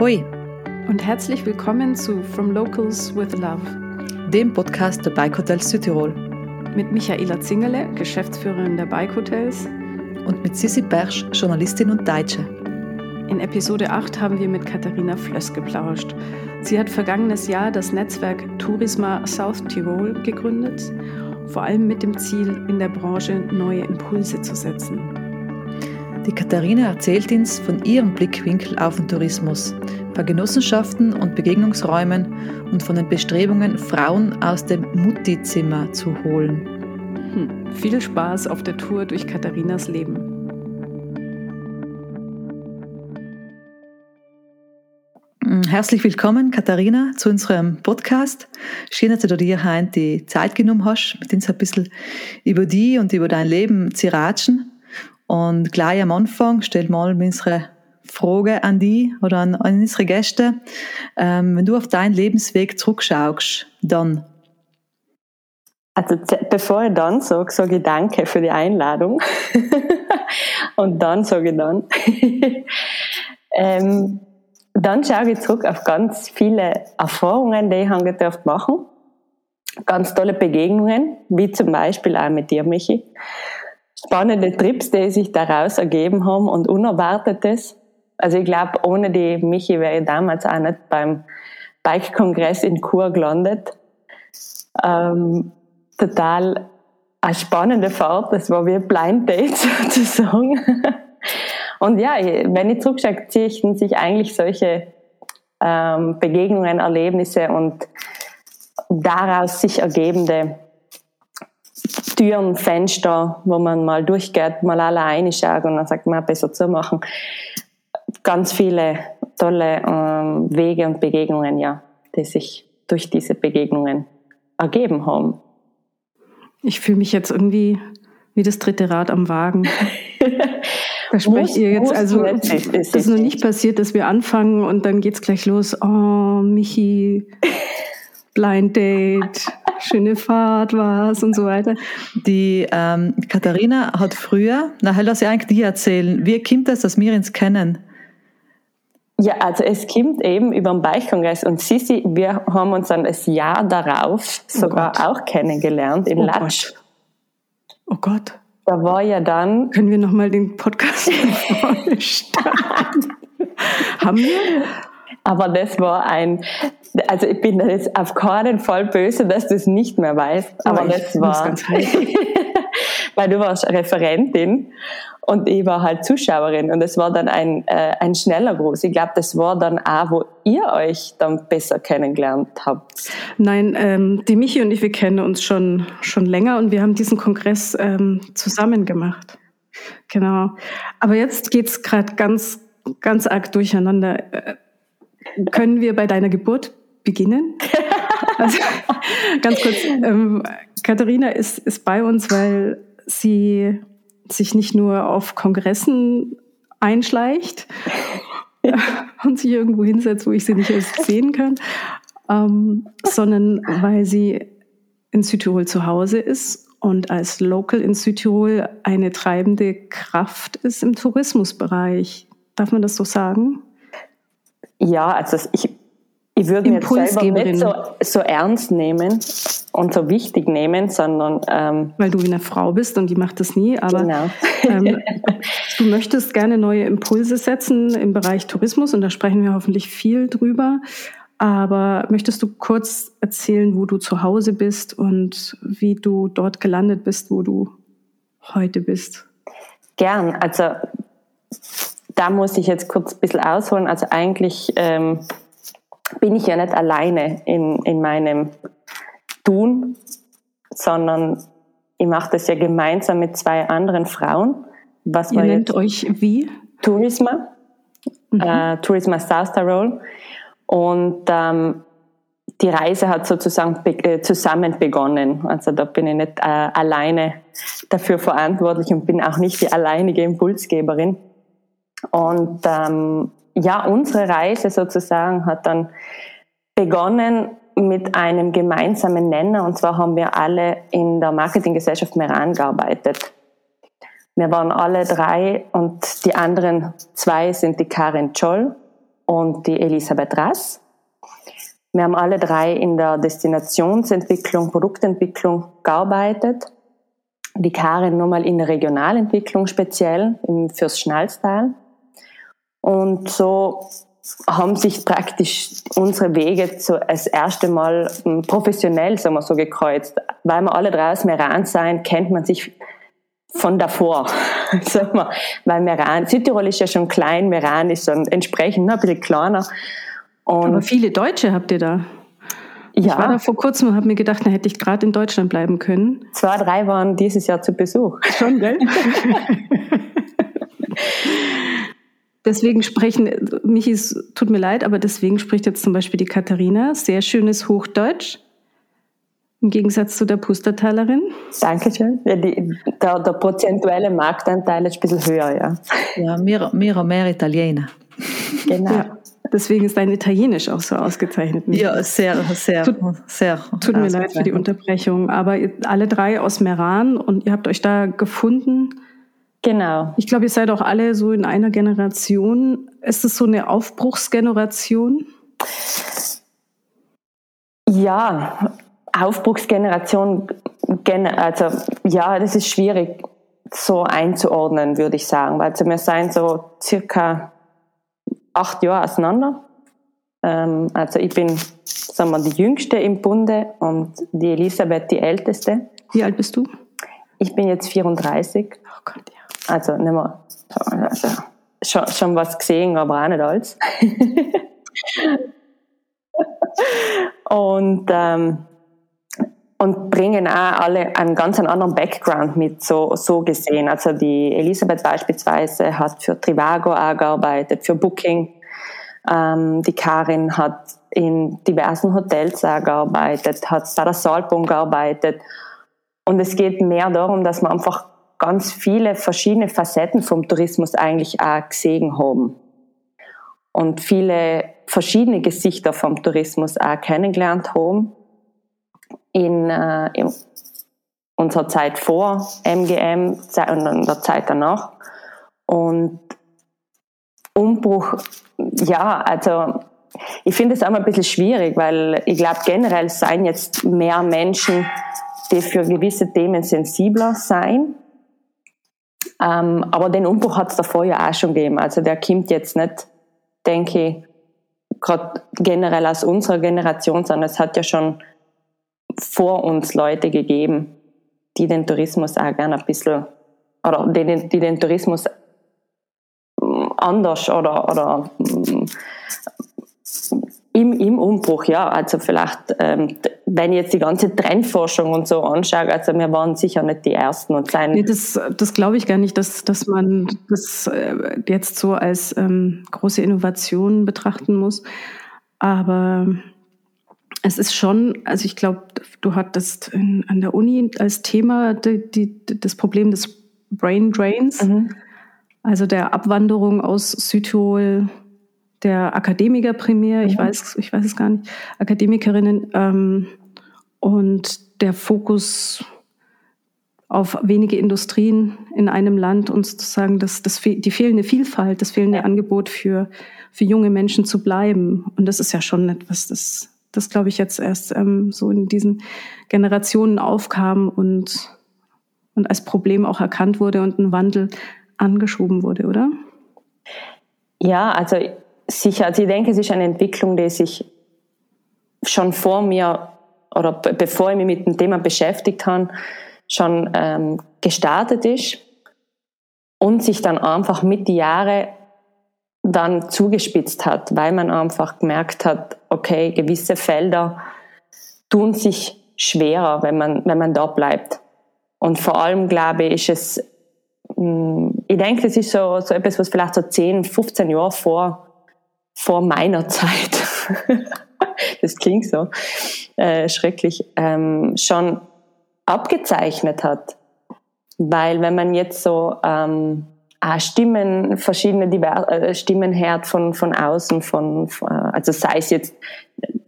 Hoi und herzlich willkommen zu From Locals with Love, dem Podcast der Bike Hotels Südtirol. Mit Michaela Zingerle, Geschäftsführerin der Bike Hotels. Und mit Sissi Bersch, Journalistin und Deutsche. In Episode 8 haben wir mit Katharina Flöss geplauscht. Sie hat vergangenes Jahr das Netzwerk Tourisma South Tirol gegründet, vor allem mit dem Ziel, in der Branche neue Impulse zu setzen. Die Katharina erzählt uns von ihrem Blickwinkel auf den Tourismus, bei Genossenschaften und Begegnungsräumen und von den Bestrebungen, Frauen aus dem Mutti-Zimmer zu holen. Hm, viel Spaß auf der Tour durch Katharinas Leben. Hm, herzlich willkommen, Katharina, zu unserem Podcast. Schön, dass du dir heute die Zeit genommen hast, mit uns ein bisschen über die und über dein Leben zu ratschen. Und gleich am Anfang stellt mal unsere Frage an die oder an, an unsere Gäste. Ähm, wenn du auf deinen Lebensweg zurückschaust, dann? Also bevor ich dann sage, sage ich danke für die Einladung. Und dann sage ich dann. ähm, dann schaue ich zurück auf ganz viele Erfahrungen, die ich angedacht machen. Ganz tolle Begegnungen, wie zum Beispiel auch mit dir, Michi spannende Trips, die sich daraus ergeben haben und Unerwartetes. Also ich glaube, ohne die Michi wäre ich damals auch nicht beim Bike-Kongress in Chur gelandet. Ähm, total eine spannende Fahrt, das war wie ein Blind Date sozusagen. Und ja, wenn ich zurückschaue, ziehe ich sich eigentlich solche ähm, Begegnungen, Erlebnisse und daraus sich ergebende Türen, Fenster, wo man mal durchgeht, mal alleine schaut und dann sagt man, besser zu machen. Ganz viele tolle ähm, Wege und Begegnungen, ja, die sich durch diese Begegnungen ergeben haben. Ich fühle mich jetzt irgendwie wie das dritte Rad am Wagen. Da sprecht ihr jetzt, also das ist noch nicht passiert, dass wir anfangen und dann geht's gleich los. Oh, Michi, Blind Date schöne Fahrt war's und so weiter. Die ähm, Katharina hat früher, na, lass ich eigentlich dir erzählen, wie kommt das, dass wir uns kennen? Ja, also es kommt eben über den Beichkongress und Sisi, wir haben uns dann das Jahr darauf sogar oh auch kennengelernt in oh Latsch. Gott. Oh Gott. Da war ja dann. Können wir nochmal den Podcast starten? haben wir? Aber das war ein, also ich bin jetzt auf keinen Fall böse, dass du es nicht mehr weißt, aber, aber das war, weil du warst Referentin und ich war halt Zuschauerin und es war dann ein, äh, ein schneller Gruß. Ich glaube, das war dann auch, wo ihr euch dann besser kennengelernt habt. Nein, ähm, die Michi und ich, wir kennen uns schon, schon länger und wir haben diesen Kongress ähm, zusammen gemacht. Genau. Aber jetzt geht's gerade ganz, ganz arg durcheinander. Äh, können wir bei deiner Geburt beginnen? Also, ganz kurz, ähm, Katharina ist, ist bei uns, weil sie sich nicht nur auf Kongressen einschleicht und sich irgendwo hinsetzt, wo ich sie nicht erst sehen kann, ähm, sondern weil sie in Südtirol zu Hause ist und als Local in Südtirol eine treibende Kraft ist im Tourismusbereich. Darf man das so sagen? Ja, also ich, ich würde mir selber nicht so, so ernst nehmen und so wichtig nehmen, sondern ähm, weil du wie eine Frau bist und die macht das nie, aber genau. ähm, du möchtest gerne neue Impulse setzen im Bereich Tourismus und da sprechen wir hoffentlich viel drüber. Aber möchtest du kurz erzählen, wo du zu Hause bist und wie du dort gelandet bist, wo du heute bist? Gern. Also da muss ich jetzt kurz ein bisschen ausholen. Also eigentlich ähm, bin ich ja nicht alleine in, in meinem Tun, sondern ich mache das ja gemeinsam mit zwei anderen Frauen. Was Ihr nennt euch wie? Tourisma, mhm. äh, Tourisma South Tirol. Und ähm, die Reise hat sozusagen be äh, zusammen begonnen. Also da bin ich nicht äh, alleine dafür verantwortlich und bin auch nicht die alleinige Impulsgeberin. Und ähm, ja, unsere Reise sozusagen hat dann begonnen mit einem gemeinsamen Nenner. Und zwar haben wir alle in der Marketinggesellschaft Meran gearbeitet. Wir waren alle drei und die anderen zwei sind die Karin Scholl und die Elisabeth Rass. Wir haben alle drei in der Destinationsentwicklung, Produktentwicklung gearbeitet. Die Karin nochmal in der Regionalentwicklung speziell fürs Schnalztal. Und so haben sich praktisch unsere Wege zu, das erste Mal hm, professionell, sagen wir so, gekreuzt. Weil wir alle drei aus Meran sein, kennt man sich von davor. Sag mal, weil Meran, Südtirol ist ja schon klein, Meran ist dann entsprechend ein bisschen kleiner. Und Aber viele Deutsche habt ihr da. Ja. Ich war da vor kurzem und habe mir gedacht, da hätte ich gerade in Deutschland bleiben können. Zwei, drei waren dieses Jahr zu Besuch. Schon, gell? deswegen sprechen, mich ist, tut mir leid, aber deswegen spricht jetzt zum Beispiel die Katharina sehr schönes Hochdeutsch. Im Gegensatz zu der Pustertalerin. Dankeschön. Ja, die, der, der, prozentuelle Marktanteil ist ein bisschen höher, ja. Ja, mehr, mehr, mehr Italiener. Genau. Ja, deswegen ist dein Italienisch auch so ausgezeichnet. Ja, sehr, sehr, tut, sehr. Tut mir leid für die Unterbrechung, aber alle drei aus Meran und ihr habt euch da gefunden. Genau. Ich glaube, ihr seid auch alle so in einer Generation. Ist es so eine Aufbruchsgeneration? Ja, Aufbruchsgeneration, also ja, das ist schwierig so einzuordnen, würde ich sagen, weil wir sind so circa acht Jahre auseinander. Ähm, also ich bin, sagen wir, die Jüngste im Bunde und die Elisabeth die Älteste. Wie alt bist du? Ich bin jetzt 34. Oh Gott, ja. Also nicht mehr, also, schon, schon was gesehen, aber auch nicht alles. und ähm, und bringen auch alle einen ganz anderen Background mit, so, so gesehen. Also die Elisabeth beispielsweise hat für Trivago auch gearbeitet, für Booking. Ähm, die Karin hat in diversen Hotels auch gearbeitet, hat bei der Saalbum gearbeitet. Und es geht mehr darum, dass wir einfach ganz viele verschiedene Facetten vom Tourismus eigentlich auch gesehen haben. Und viele verschiedene Gesichter vom Tourismus auch kennengelernt haben in, äh, in unserer Zeit vor MGM und in der Zeit danach. Und Umbruch, ja, also ich finde es auch mal ein bisschen schwierig, weil ich glaube generell seien jetzt mehr Menschen, die für gewisse Themen sensibler sein. Ähm, aber den Umbruch hat es davor ja auch schon gegeben. Also der kommt jetzt nicht, denke ich, gerade generell aus unserer Generation, sondern es hat ja schon vor uns Leute gegeben, die den Tourismus auch gerne ein bisschen, oder die, die den Tourismus mm, anders oder, oder mm, im, im Umbruch, ja, also vielleicht, ähm, wenn ich jetzt die ganze Trendforschung und so anschaue, also wir waren sicher nicht die Ersten und sein. Nee, das, das glaube ich gar nicht, dass, dass man das äh, jetzt so als ähm, große Innovation betrachten muss. Aber es ist schon, also ich glaube, du hattest in, an der Uni als Thema die, die, das Problem des Brain Drains, mhm. also der Abwanderung aus Südtirol der Akademiker primär, mhm. ich weiß, ich weiß es gar nicht, Akademikerinnen ähm, und der Fokus auf wenige Industrien in einem Land und sozusagen das, das, die fehlende Vielfalt, das fehlende ja. Angebot für, für junge Menschen zu bleiben. Und das ist ja schon etwas, das das, glaube ich, jetzt erst ähm, so in diesen Generationen aufkam und, und als Problem auch erkannt wurde und ein Wandel angeschoben wurde, oder? Ja, also sicher. Also ich denke, es ist eine Entwicklung, die sich schon vor mir oder bevor ich mich mit dem Thema beschäftigt habe, schon ähm, gestartet ist und sich dann einfach mit den Jahren dann zugespitzt hat, weil man einfach gemerkt hat, okay, gewisse Felder tun sich schwerer, wenn man, wenn man da bleibt. Und vor allem, glaube ich, ist es, mm, ich denke, das ist so, so etwas, was vielleicht so 10, 15 Jahre vor, vor meiner Zeit, das klingt so äh, schrecklich, ähm, schon abgezeichnet hat. Weil wenn man jetzt so ähm, äh, Stimmen, verschiedene Diver äh, Stimmen hört von, von außen, von, von, also sei es jetzt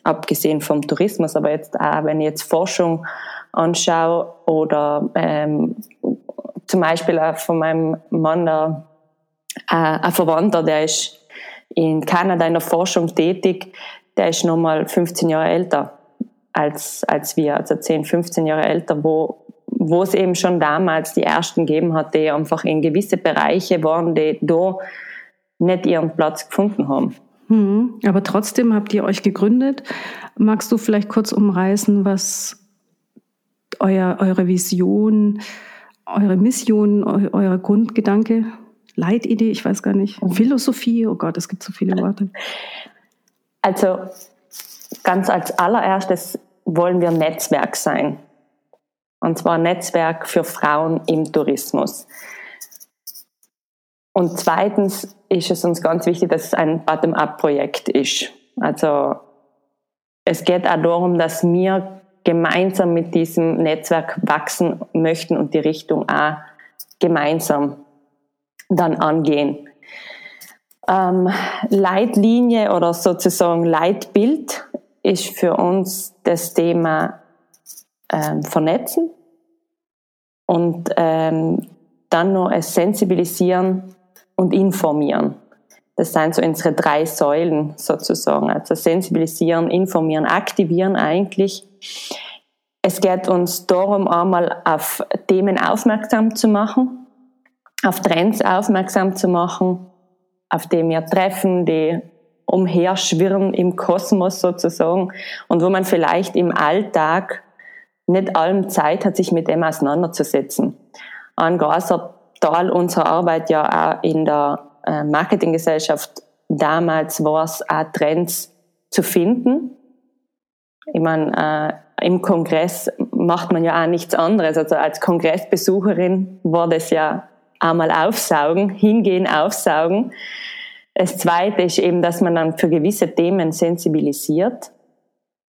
abgesehen vom Tourismus, aber jetzt auch, wenn ich jetzt Forschung anschaue oder ähm, zum Beispiel auch von meinem Mann, der, äh, ein Verwandter, der ist in Kanada in der Forschung tätig, der ist nochmal 15 Jahre älter als, als wir, also 10, 15 Jahre älter, wo, wo es eben schon damals die ersten gegeben hat, die einfach in gewisse Bereiche waren, die da nicht ihren Platz gefunden haben. Hm, aber trotzdem habt ihr euch gegründet. Magst du vielleicht kurz umreißen, was euer, eure Vision, eure Mission, eu, euer Grundgedanke, Leitidee, ich weiß gar nicht, Philosophie, oh Gott, es gibt so viele Worte. Also ganz als allererstes wollen wir Netzwerk sein. Und zwar Netzwerk für Frauen im Tourismus. Und zweitens ist es uns ganz wichtig, dass es ein Bottom-up-Projekt ist. Also es geht auch darum, dass wir gemeinsam mit diesem Netzwerk wachsen möchten und die Richtung auch gemeinsam dann angehen. Ähm, Leitlinie oder sozusagen Leitbild ist für uns das Thema ähm, Vernetzen und ähm, dann noch es Sensibilisieren und Informieren. Das sind so unsere drei Säulen sozusagen. Also sensibilisieren, informieren, aktivieren eigentlich. Es geht uns darum, einmal auf Themen aufmerksam zu machen, auf Trends aufmerksam zu machen, auf die wir treffen, die umherschwirren im Kosmos sozusagen und wo man vielleicht im Alltag nicht allem Zeit hat, sich mit dem auseinanderzusetzen. Ein großer Teil unserer Arbeit ja auch in der äh, Marketinggesellschaft damals war es auch Trends zu finden. Ich meine, äh, im Kongress macht man ja auch nichts anderes. Also als Kongressbesucherin war das ja einmal aufsaugen, hingehen, aufsaugen. Das Zweite ist eben, dass man dann für gewisse Themen sensibilisiert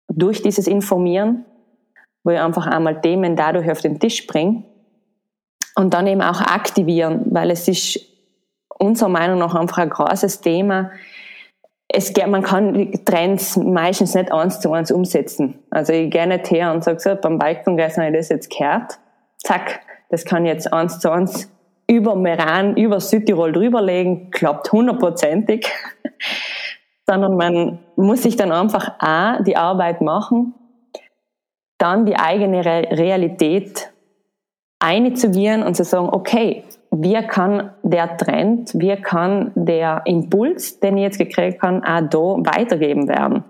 durch dieses Informieren, wo ich einfach einmal Themen dadurch auf den Tisch bringe und dann eben auch aktivieren, weil es ist unserer Meinung nach einfach ein großes Thema. Es, man kann Trends meistens nicht eins zu eins umsetzen. Also ich gehe nicht her und sage so, beim Bike-Kongress habe ich das jetzt gehört. Zack, das kann jetzt eins zu eins über Meran, über Südtirol drüberlegen, klappt hundertprozentig. Sondern man muss sich dann einfach A, die Arbeit machen, dann die eigene Realität einzugehen und zu sagen, okay, wie kann der Trend, wie kann der Impuls, den ich jetzt gekriegt habe, auch da weitergeben werden.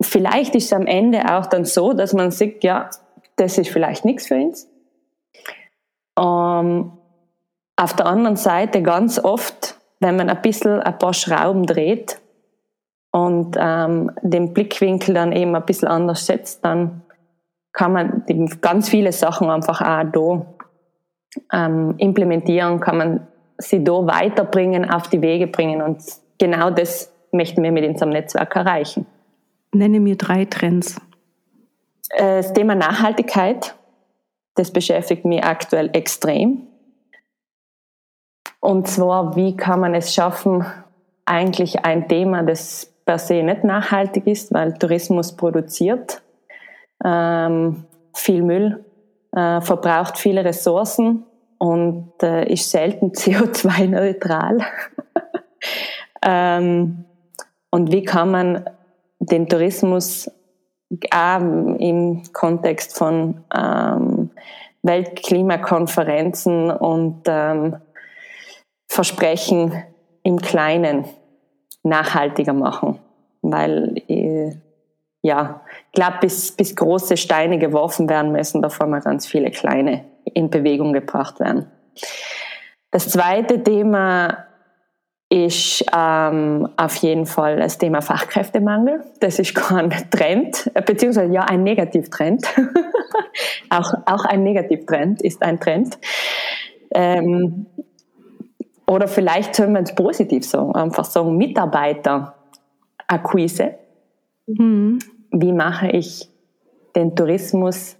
Vielleicht ist es am Ende auch dann so, dass man sieht, ja, das ist vielleicht nichts für uns. Ähm, auf der anderen Seite ganz oft, wenn man ein bisschen ein paar Schrauben dreht und ähm, den Blickwinkel dann eben ein bisschen anders setzt, dann kann man ganz viele Sachen einfach auch da ähm, implementieren, kann man sie da weiterbringen, auf die Wege bringen. Und genau das möchten wir mit unserem Netzwerk erreichen. Nenne mir drei Trends. Äh, das Thema Nachhaltigkeit, das beschäftigt mich aktuell extrem. Und zwar, wie kann man es schaffen, eigentlich ein Thema, das per se nicht nachhaltig ist, weil Tourismus produziert ähm, viel Müll, äh, verbraucht viele Ressourcen und äh, ist selten CO2-neutral. ähm, und wie kann man den Tourismus auch im Kontext von ähm, Weltklimakonferenzen und ähm, Versprechen im Kleinen nachhaltiger machen? Weil äh, ja, ich glaube, bis, bis große Steine geworfen werden müssen, davor mal ganz viele kleine in Bewegung gebracht werden. Das zweite Thema ist ähm, auf jeden Fall das Thema Fachkräftemangel. Das ist kein Trend, beziehungsweise ja ein Negativtrend. auch, auch ein Negativtrend ist ein Trend. Ähm, oder vielleicht sollen wir es positiv sagen, einfach sagen Mitarbeiterakquise. Mhm wie mache ich den Tourismus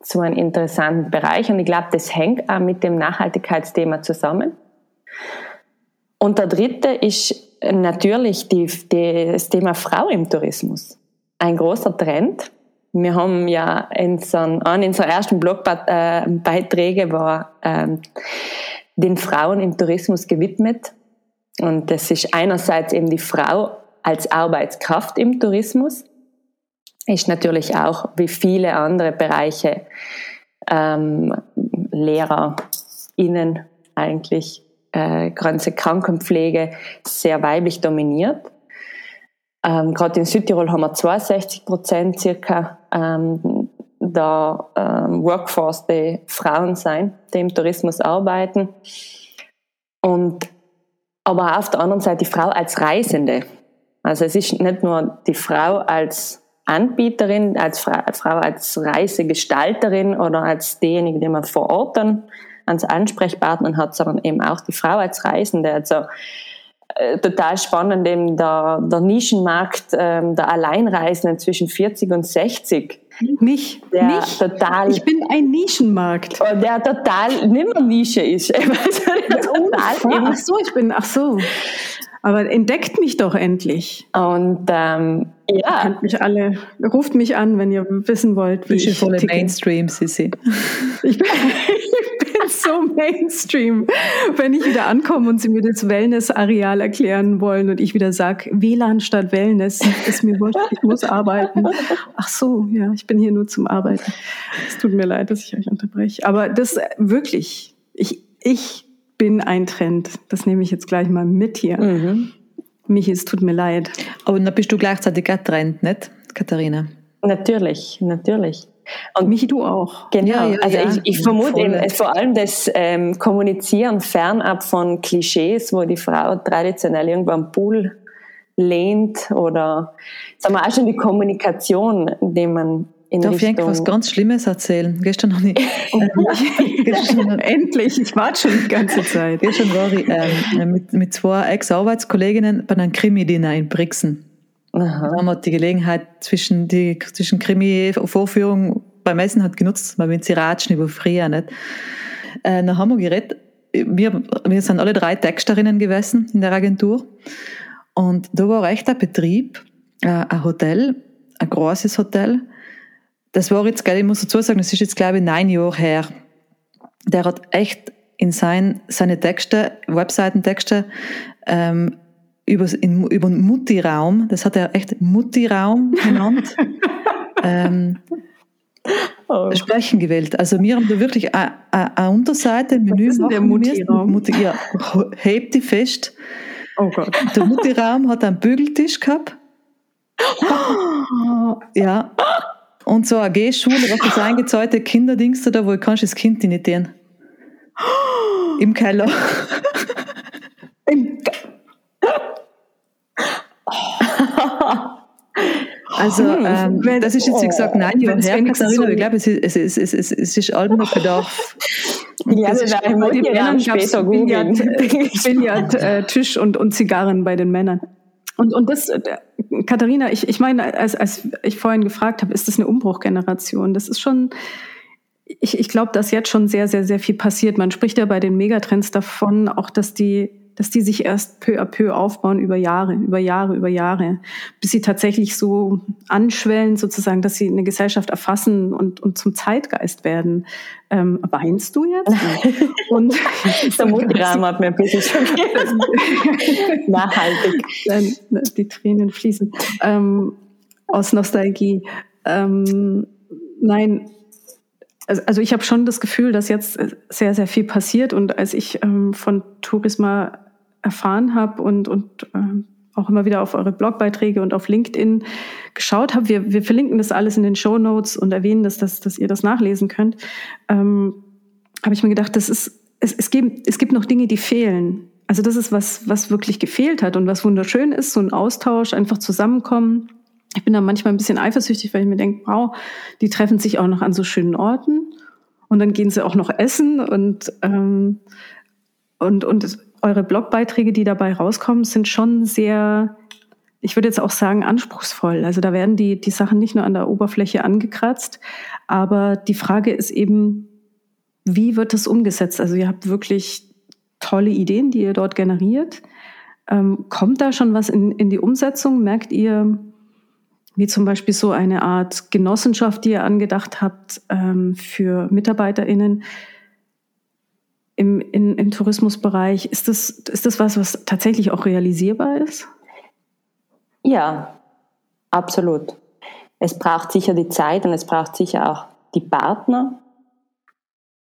zu einem interessanten Bereich. Und ich glaube, das hängt auch mit dem Nachhaltigkeitsthema zusammen. Und der dritte ist natürlich die, die, das Thema Frau im Tourismus. Ein großer Trend. Wir haben ja in so, unserer ersten Blogbeiträge war ähm, den Frauen im Tourismus gewidmet. Und das ist einerseits eben die Frau als Arbeitskraft im Tourismus, ist natürlich auch wie viele andere Bereiche ähm, LehrerInnen eigentlich, äh, ganze Krankenpflege sehr weiblich dominiert. Ähm, Gerade in Südtirol haben wir 62 Prozent circa ähm, der ähm, Workforce, die Frauen sein, die im Tourismus arbeiten. Und aber auf der anderen Seite die Frau als Reisende. Also es ist nicht nur die Frau als Anbieterin, als Frau als Reisegestalterin oder als diejenige, die man vor Ort dann als Ansprechpartner hat, sondern eben auch die Frau als Reisende. Also äh, total spannend eben der, der Nischenmarkt ähm, der Alleinreisenden zwischen 40 und 60 mich, der mich. total. Ich bin ein Nischenmarkt. Oh, der total nimmer Nische ist. total ach so, ich bin, ach so. Aber entdeckt mich doch endlich. Und ähm, ja. Kennt mich alle. Ruft mich an, wenn ihr wissen wollt, wie ich voll Mainstream, Sissi. Ich bin, ich bin so Mainstream. Wenn ich wieder ankomme und sie mir das Wellness-Areal erklären wollen und ich wieder sage, WLAN statt Wellness, ist mir wurscht, ich muss arbeiten. Ach so, ja, ich bin hier nur zum Arbeiten. Es tut mir leid, dass ich euch unterbreche. Aber das wirklich, ich, ich bin ein Trend. Das nehme ich jetzt gleich mal mit hier. Mhm. Michi, es tut mir leid. Aber dann bist du gleichzeitig ein Trend, nicht, Katharina? Natürlich, natürlich. Und Michi, du auch. Genau, ja, ja, also ja. ich, ich vermute eben, vor allem das ähm, Kommunizieren fernab von Klischees, wo die Frau traditionell irgendwo am Pool lehnt oder sagen wir auch schon die Kommunikation, die man in Darf Richtung... ich was ganz Schlimmes erzählen? Gestern noch nicht. gestern, Endlich, ich warte schon die ganze Zeit. Gestern war ich ähm, mit, mit zwei Ex-Arbeitskolleginnen bei einem Krimi-Dinner in Brixen. Aha. Da haben wir die Gelegenheit zwischen, die, zwischen Krimi-Vorführung beim Essen hat genutzt, weil wir sie ratschen über früher nicht. Äh, dann haben wir geredet, wir, wir sind alle drei Texterinnen gewesen in der Agentur und da war echt ein Betrieb, äh, ein Hotel, ein großes Hotel, das war jetzt, ich muss dazu sagen, das ist jetzt, glaube ich, neun Jahre her. Der hat echt in sein, seine Texte, Webseitentexte, ähm, über, in, über den Mutti-Raum, das hat er echt Mutti-Raum genannt, ähm, oh. sprechen gewählt. Also wir haben da wirklich eine, eine Unterseite, ein Menü Was ist der Mutti-Raum? Mutti, ja, hebt die fest. Oh Gott. Der Mutti-Raum hat einen Bügeltisch gehabt. ja. Und so eine G-Schule, was das eingezahlte Kinderdings da, wo kannst du das Kind nicht gehen. Im Keller. Im Ke Also, hm, ähm, das ist jetzt, wie gesagt, nein, Jahre her, Katharina, ich glaube, es ist, es ist, es ist, es ist allem noch Bedarf. Ja, das ist, bei den Männern später Billard, Billard äh, Tisch und, und Zigarren bei den Männern. Und, und das, äh, Katharina, ich, ich meine, als, als ich vorhin gefragt habe, ist das eine Umbruchgeneration? Das ist schon, ich, ich glaube, dass jetzt schon sehr, sehr, sehr viel passiert. Man spricht ja bei den Megatrends davon, auch dass die dass die sich erst peu à peu aufbauen über Jahre, über Jahre, über Jahre, bis sie tatsächlich so anschwellen, sozusagen, dass sie eine Gesellschaft erfassen und, und zum Zeitgeist werden. Ähm, weinst du jetzt? und der Mutrahmen hat mir ein bisschen schon nachhaltig. Ne, die Tränen fließen ähm, aus Nostalgie. Ähm, nein, also, also ich habe schon das Gefühl, dass jetzt sehr, sehr viel passiert. Und als ich ähm, von Tourisma erfahren habe und, und äh, auch immer wieder auf eure Blogbeiträge und auf LinkedIn geschaut habe, wir, wir verlinken das alles in den Show Notes und erwähnen das, dass, dass ihr das nachlesen könnt, ähm, habe ich mir gedacht, das ist, es, es, gibt, es gibt noch Dinge, die fehlen. Also das ist was, was wirklich gefehlt hat und was wunderschön ist, so ein Austausch, einfach zusammenkommen. Ich bin da manchmal ein bisschen eifersüchtig, weil ich mir denke, wow, die treffen sich auch noch an so schönen Orten und dann gehen sie auch noch essen und, ähm, und, und eure Blogbeiträge, die dabei rauskommen, sind schon sehr, ich würde jetzt auch sagen, anspruchsvoll. Also da werden die, die Sachen nicht nur an der Oberfläche angekratzt, aber die Frage ist eben, wie wird das umgesetzt? Also ihr habt wirklich tolle Ideen, die ihr dort generiert. Ähm, kommt da schon was in, in die Umsetzung? Merkt ihr, wie zum Beispiel so eine Art Genossenschaft, die ihr angedacht habt ähm, für MitarbeiterInnen, im, in, im Tourismusbereich. Ist das, ist das was, was tatsächlich auch realisierbar ist? Ja, absolut. Es braucht sicher die Zeit und es braucht sicher auch die Partner.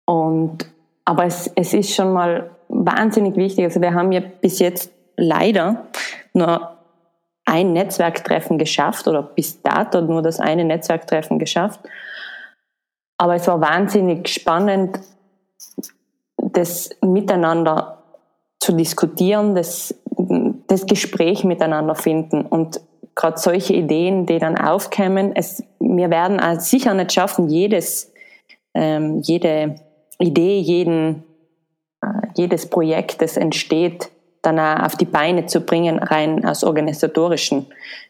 Und, aber es, es ist schon mal wahnsinnig wichtig. Also wir haben ja bis jetzt leider nur ein Netzwerktreffen geschafft oder bis dato nur das eine Netzwerktreffen geschafft. Aber es war wahnsinnig spannend, das Miteinander zu diskutieren, das, das Gespräch miteinander finden. Und gerade solche Ideen, die dann aufkämen, es, wir werden sicher nicht schaffen, jedes, ähm, jede Idee, jeden, äh, jedes Projekt, das entsteht, dann auch auf die Beine zu bringen, rein aus organisatorischen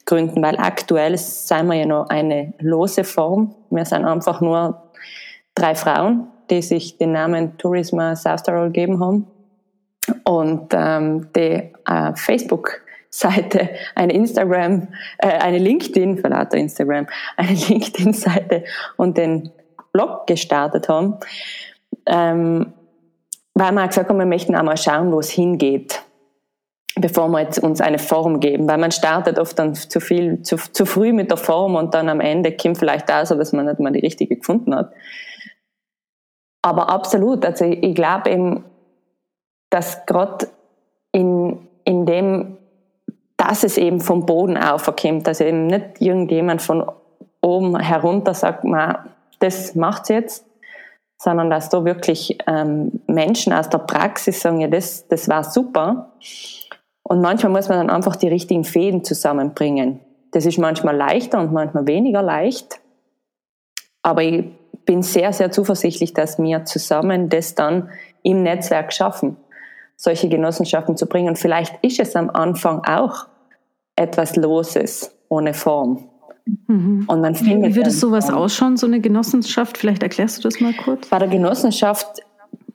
Gründen, weil aktuell sind wir ja noch eine lose Form. Wir sind einfach nur drei Frauen, die sich den Namen Tourisma South Tirol gegeben haben und ähm, die äh, Facebook-Seite, eine Instagram, äh, eine LinkedIn, verlauter Instagram, eine LinkedIn-Seite und den Blog gestartet haben, ähm, weil wir gesagt haben, wir möchten auch mal schauen, wo es hingeht bevor wir jetzt uns eine Form geben, weil man startet oft dann zu viel, zu, zu früh mit der Form und dann am Ende kommt vielleicht aus, dass man nicht mal die richtige gefunden hat. Aber absolut, also ich, ich glaube eben, dass gerade in, in dem, dass es eben vom Boden aufkommt, dass eben nicht irgendjemand von oben herunter sagt, man, das macht's jetzt, sondern dass da wirklich ähm, Menschen aus der Praxis sagen, ja, das, das war super und manchmal muss man dann einfach die richtigen Fäden zusammenbringen. Das ist manchmal leichter und manchmal weniger leicht. Aber ich bin sehr, sehr zuversichtlich, dass wir zusammen das dann im Netzwerk schaffen, solche Genossenschaften zu bringen. Und vielleicht ist es am Anfang auch etwas Loses, ohne Form. Mhm. Und man findet Wie würde sowas ausschauen, so eine Genossenschaft? Vielleicht erklärst du das mal kurz. Bei der Genossenschaft,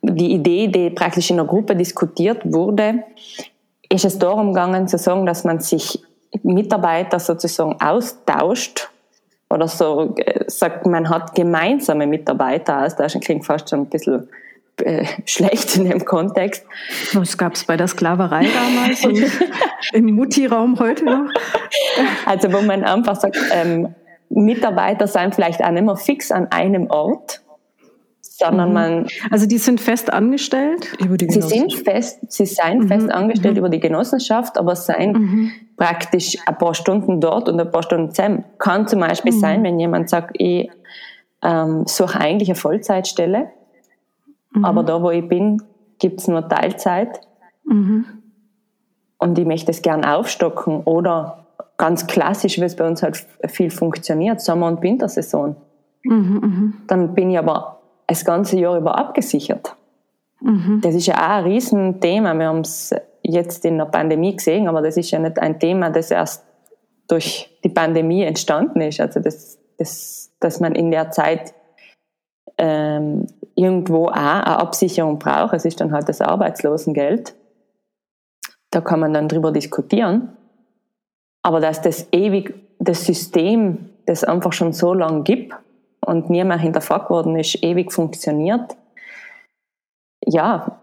die Idee, die praktisch in der Gruppe diskutiert wurde, ist es darum gegangen zu sagen, dass man sich Mitarbeiter sozusagen austauscht oder so äh, sagt, man hat gemeinsame Mitarbeiter austauschen, klingt fast schon ein bisschen äh, schlecht in dem Kontext. Was gab es bei der Sklaverei damals und im Mutti-Raum heute noch? Also wo man einfach sagt, ähm, Mitarbeiter sind vielleicht auch nicht mehr fix an einem Ort, sondern mhm. man. Also die sind fest angestellt über die Sie sind fest, sie seien mhm. fest angestellt mhm. über die Genossenschaft, aber seien mhm. praktisch ein paar Stunden dort und ein paar Stunden zusammen. Kann zum Beispiel sein, mhm. wenn jemand sagt, ich ähm, suche eigentlich eine Vollzeitstelle, mhm. aber da, wo ich bin, gibt es nur Teilzeit. Und ich möchte es gern aufstocken oder ganz klassisch, wie es bei uns halt viel funktioniert, Sommer- und Wintersaison. Dann bin ich aber das ganze Jahr über abgesichert. Mhm. Das ist ja auch ein Riesenthema. Wir haben es jetzt in der Pandemie gesehen, aber das ist ja nicht ein Thema, das erst durch die Pandemie entstanden ist. Also das, das, dass man in der Zeit ähm, irgendwo auch eine Absicherung braucht. Es ist dann halt das Arbeitslosengeld. Da kann man dann drüber diskutieren. Aber dass das ewig, das System, das einfach schon so lange gibt, und nie mehr hinterfragt worden ist, ewig funktioniert. Ja,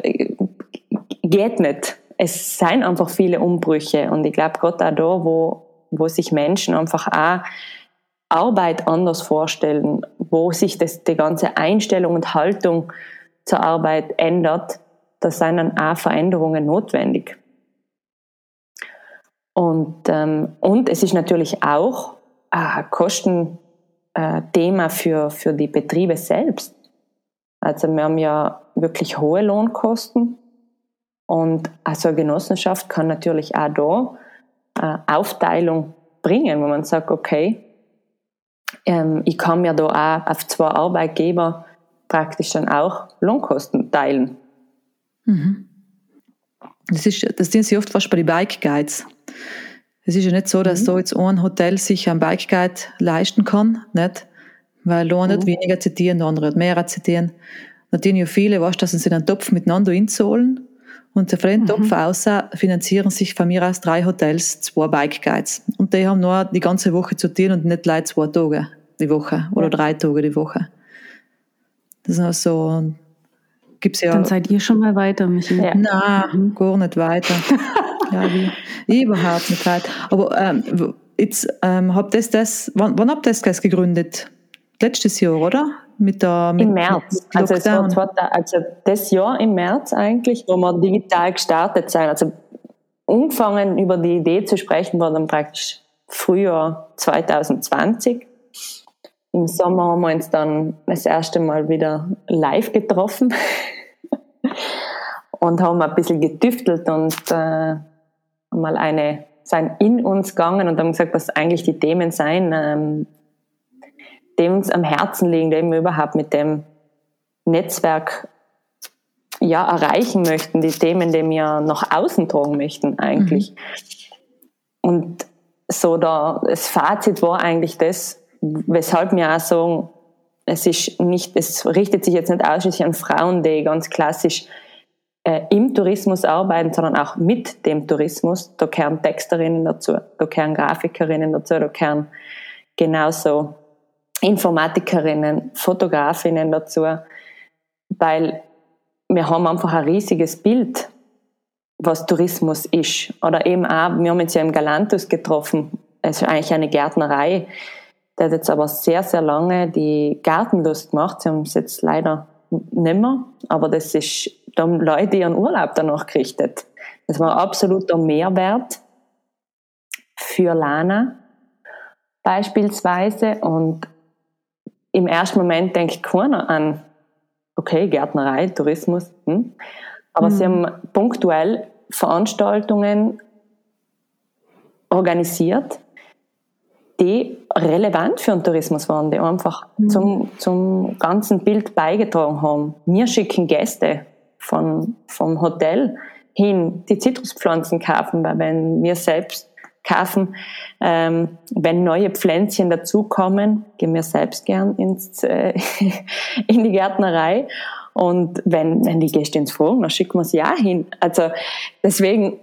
geht nicht. Es seien einfach viele Umbrüche und ich glaube, gerade auch da, wo, wo sich Menschen einfach auch Arbeit anders vorstellen, wo sich das, die ganze Einstellung und Haltung zur Arbeit ändert, da sind dann auch Veränderungen notwendig. Und, ähm, und es ist natürlich auch äh, Kosten, äh, Thema für, für die Betriebe selbst. Also wir haben ja wirklich hohe Lohnkosten und also eine Genossenschaft kann natürlich auch da äh, Aufteilung bringen, wo man sagt, okay, ähm, ich kann mir da auch auf zwei Arbeitgeber praktisch dann auch Lohnkosten teilen. Mhm. Das, ist, das sind sie oft fast bei den Bike Guides. Es ist ja nicht so, dass mhm. da jetzt ein Hotel sich ein Bike Guide leisten kann, nicht? Weil der eine mhm. hat weniger zitieren, der andere hat mehr zitieren. Ja viele, weißt, dass sie einen Topf miteinander inzahlen und von dem mhm. Topf aus finanzieren sich von mir aus drei Hotels, zwei Bike Guides. Und die haben nur die ganze Woche zu tun und nicht gleich zwei Tage die Woche oder drei Tage die Woche. Das ist also gibt's ja. Dann seid ihr schon mal weiter, Michi. Ja. Nein, gar nicht weiter. ja, wie, überhaupt nicht weiter. Aber ähm, jetzt ähm, habt ihr das, wann, wann habt ihr das gegründet? Letztes Jahr, oder? Mit der, mit, Im März. also, es war zwar, also das Jahr im März eigentlich, wo wir digital gestartet sind. Also angefangen über die Idee zu sprechen, war dann praktisch Frühjahr 2020. Im Sommer haben wir uns dann das erste Mal wieder live getroffen und haben ein bisschen getüftelt und äh, mal eine sind in uns gegangen und haben gesagt, was eigentlich die Themen sein, ähm, die uns am Herzen liegen, die wir überhaupt mit dem Netzwerk ja, erreichen möchten, die Themen, die wir nach außen tragen möchten eigentlich. Mhm. Und so da, das Fazit war eigentlich das, weshalb wir auch sagen, es ist nicht, es richtet sich jetzt nicht ausschließlich an Frauen, die ganz klassisch äh, im Tourismus arbeiten, sondern auch mit dem Tourismus. Da gehören Texterinnen dazu, da gehören Grafikerinnen dazu, da gehören genauso Informatikerinnen, Fotografinnen dazu, weil wir haben einfach ein riesiges Bild, was Tourismus ist. Oder eben auch, wir haben uns ja im Galantus getroffen, ist eigentlich eine Gärtnerei, der hat jetzt aber sehr, sehr lange die Gartenlust gemacht. Sie haben es jetzt leider nicht mehr, aber das ist, da haben Leute ihren Urlaub danach gerichtet. Das war ein absoluter Mehrwert für Lana beispielsweise und im ersten Moment denkt keiner an okay, Gärtnerei, Tourismus, hm. aber mhm. sie haben punktuell Veranstaltungen organisiert, die relevant für den Tourismus waren, die einfach mhm. zum, zum ganzen Bild beigetragen haben. Wir schicken Gäste von, vom Hotel hin, die Zitruspflanzen kaufen, weil wenn wir selbst kaufen. Ähm, wenn neue Pflänzchen dazukommen, gehen wir selbst gern ins, äh, in die Gärtnerei. Und wenn, wenn die Gäste ins fragen, dann schicken wir es ja hin. Also deswegen,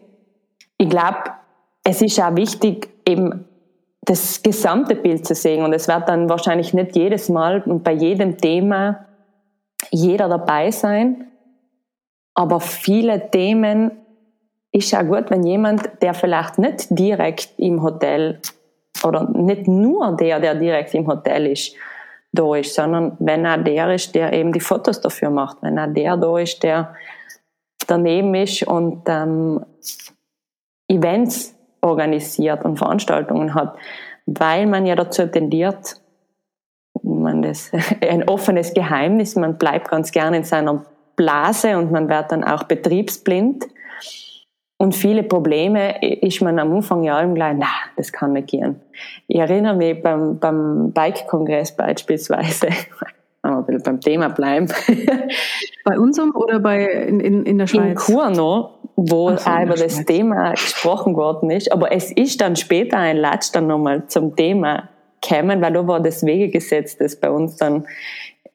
ich glaube, es ist auch wichtig, eben das gesamte Bild zu sehen. Und es wird dann wahrscheinlich nicht jedes Mal und bei jedem Thema jeder dabei sein. Aber viele Themen ist ja gut, wenn jemand, der vielleicht nicht direkt im Hotel oder nicht nur der, der direkt im Hotel ist, da ist, sondern wenn er der ist, der eben die Fotos dafür macht, wenn er der da ist, der daneben ist und ähm, Events organisiert und Veranstaltungen hat, weil man ja dazu tendiert, man das, ein offenes Geheimnis, man bleibt ganz gerne in seiner Blase und man wird dann auch betriebsblind und viele Probleme ist man am Anfang ja allem gleich, na, das kann nicht gehen. Ich erinnere mich beim, beim Bike-Kongress beispielsweise, will beim Thema bleiben. Bei unserem oder bei, in, in, in der Schweiz? In Kurno, wo so, auch über das Schweiz. Thema gesprochen worden ist. Aber es ist dann später ein Latsch dann nochmal zum Thema gekommen, weil da war das Wegegesetz, das bei uns dann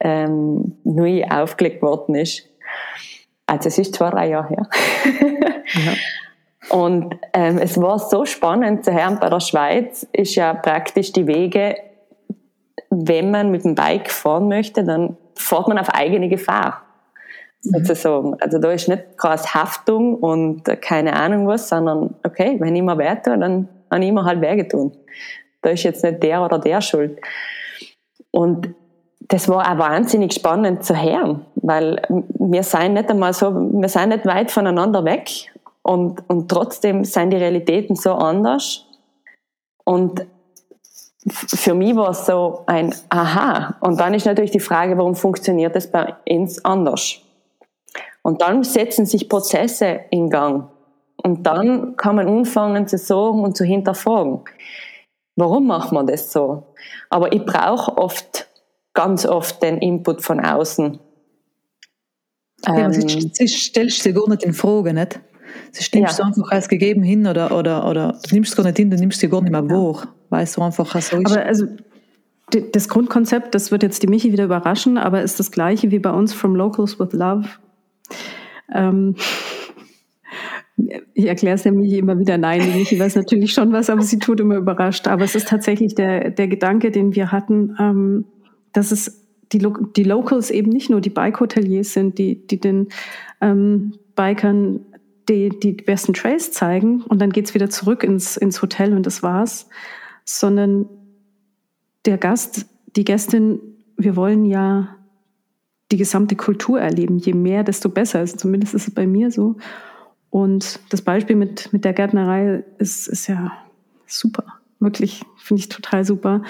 ähm, neu aufgelegt worden ist. Also es ist zwei, drei Jahre her. ja. Und ähm, es war so spannend zu hören, bei der Schweiz ist ja praktisch die Wege, wenn man mit dem Bike fahren möchte, dann fährt man auf eigene Gefahr. Mhm. Sozusagen. Also da ist nicht krass Haftung und keine Ahnung was, sondern okay, wenn ich mir weh tue, dann habe ich mir halt weh getan. Da ist jetzt nicht der oder der schuld. Und das war auch wahnsinnig spannend zu hören, weil wir sind nicht einmal so, wir sind nicht weit voneinander weg und, und trotzdem sind die Realitäten so anders. Und für mich war es so ein Aha. Und dann ist natürlich die Frage, warum funktioniert das bei uns anders? Und dann setzen sich Prozesse in Gang. Und dann kann man anfangen zu sagen und zu hinterfragen. Warum macht man das so? Aber ich brauche oft ganz oft den Input von außen. Ja, ähm, sie, stellst dir gar nicht in Frage, nicht? Sie nimmst ja. einfach als gegeben hin oder, oder, oder du nimmst es gar nicht hin, du nimmst sie gar nicht mehr wahr, weil es so einfach so ist. Aber also das Grundkonzept, das wird jetzt die Michi wieder überraschen, aber ist das gleiche wie bei uns From Locals with Love. Ähm, ich erkläre es der Michi immer wieder, nein, die Michi weiß natürlich schon was, aber sie tut immer überrascht. Aber es ist tatsächlich der, der Gedanke, den wir hatten, ähm, dass es die, Lo die Locals eben nicht nur die Bike-Hoteliers sind, die, die den ähm, Bikern die, die besten Trails zeigen und dann geht's wieder zurück ins, ins Hotel und das war's, sondern der Gast, die Gästin, wir wollen ja die gesamte Kultur erleben. Je mehr, desto besser. Also zumindest ist es bei mir so. Und das Beispiel mit, mit der Gärtnerei ist, ist ja super. Wirklich, finde ich total super.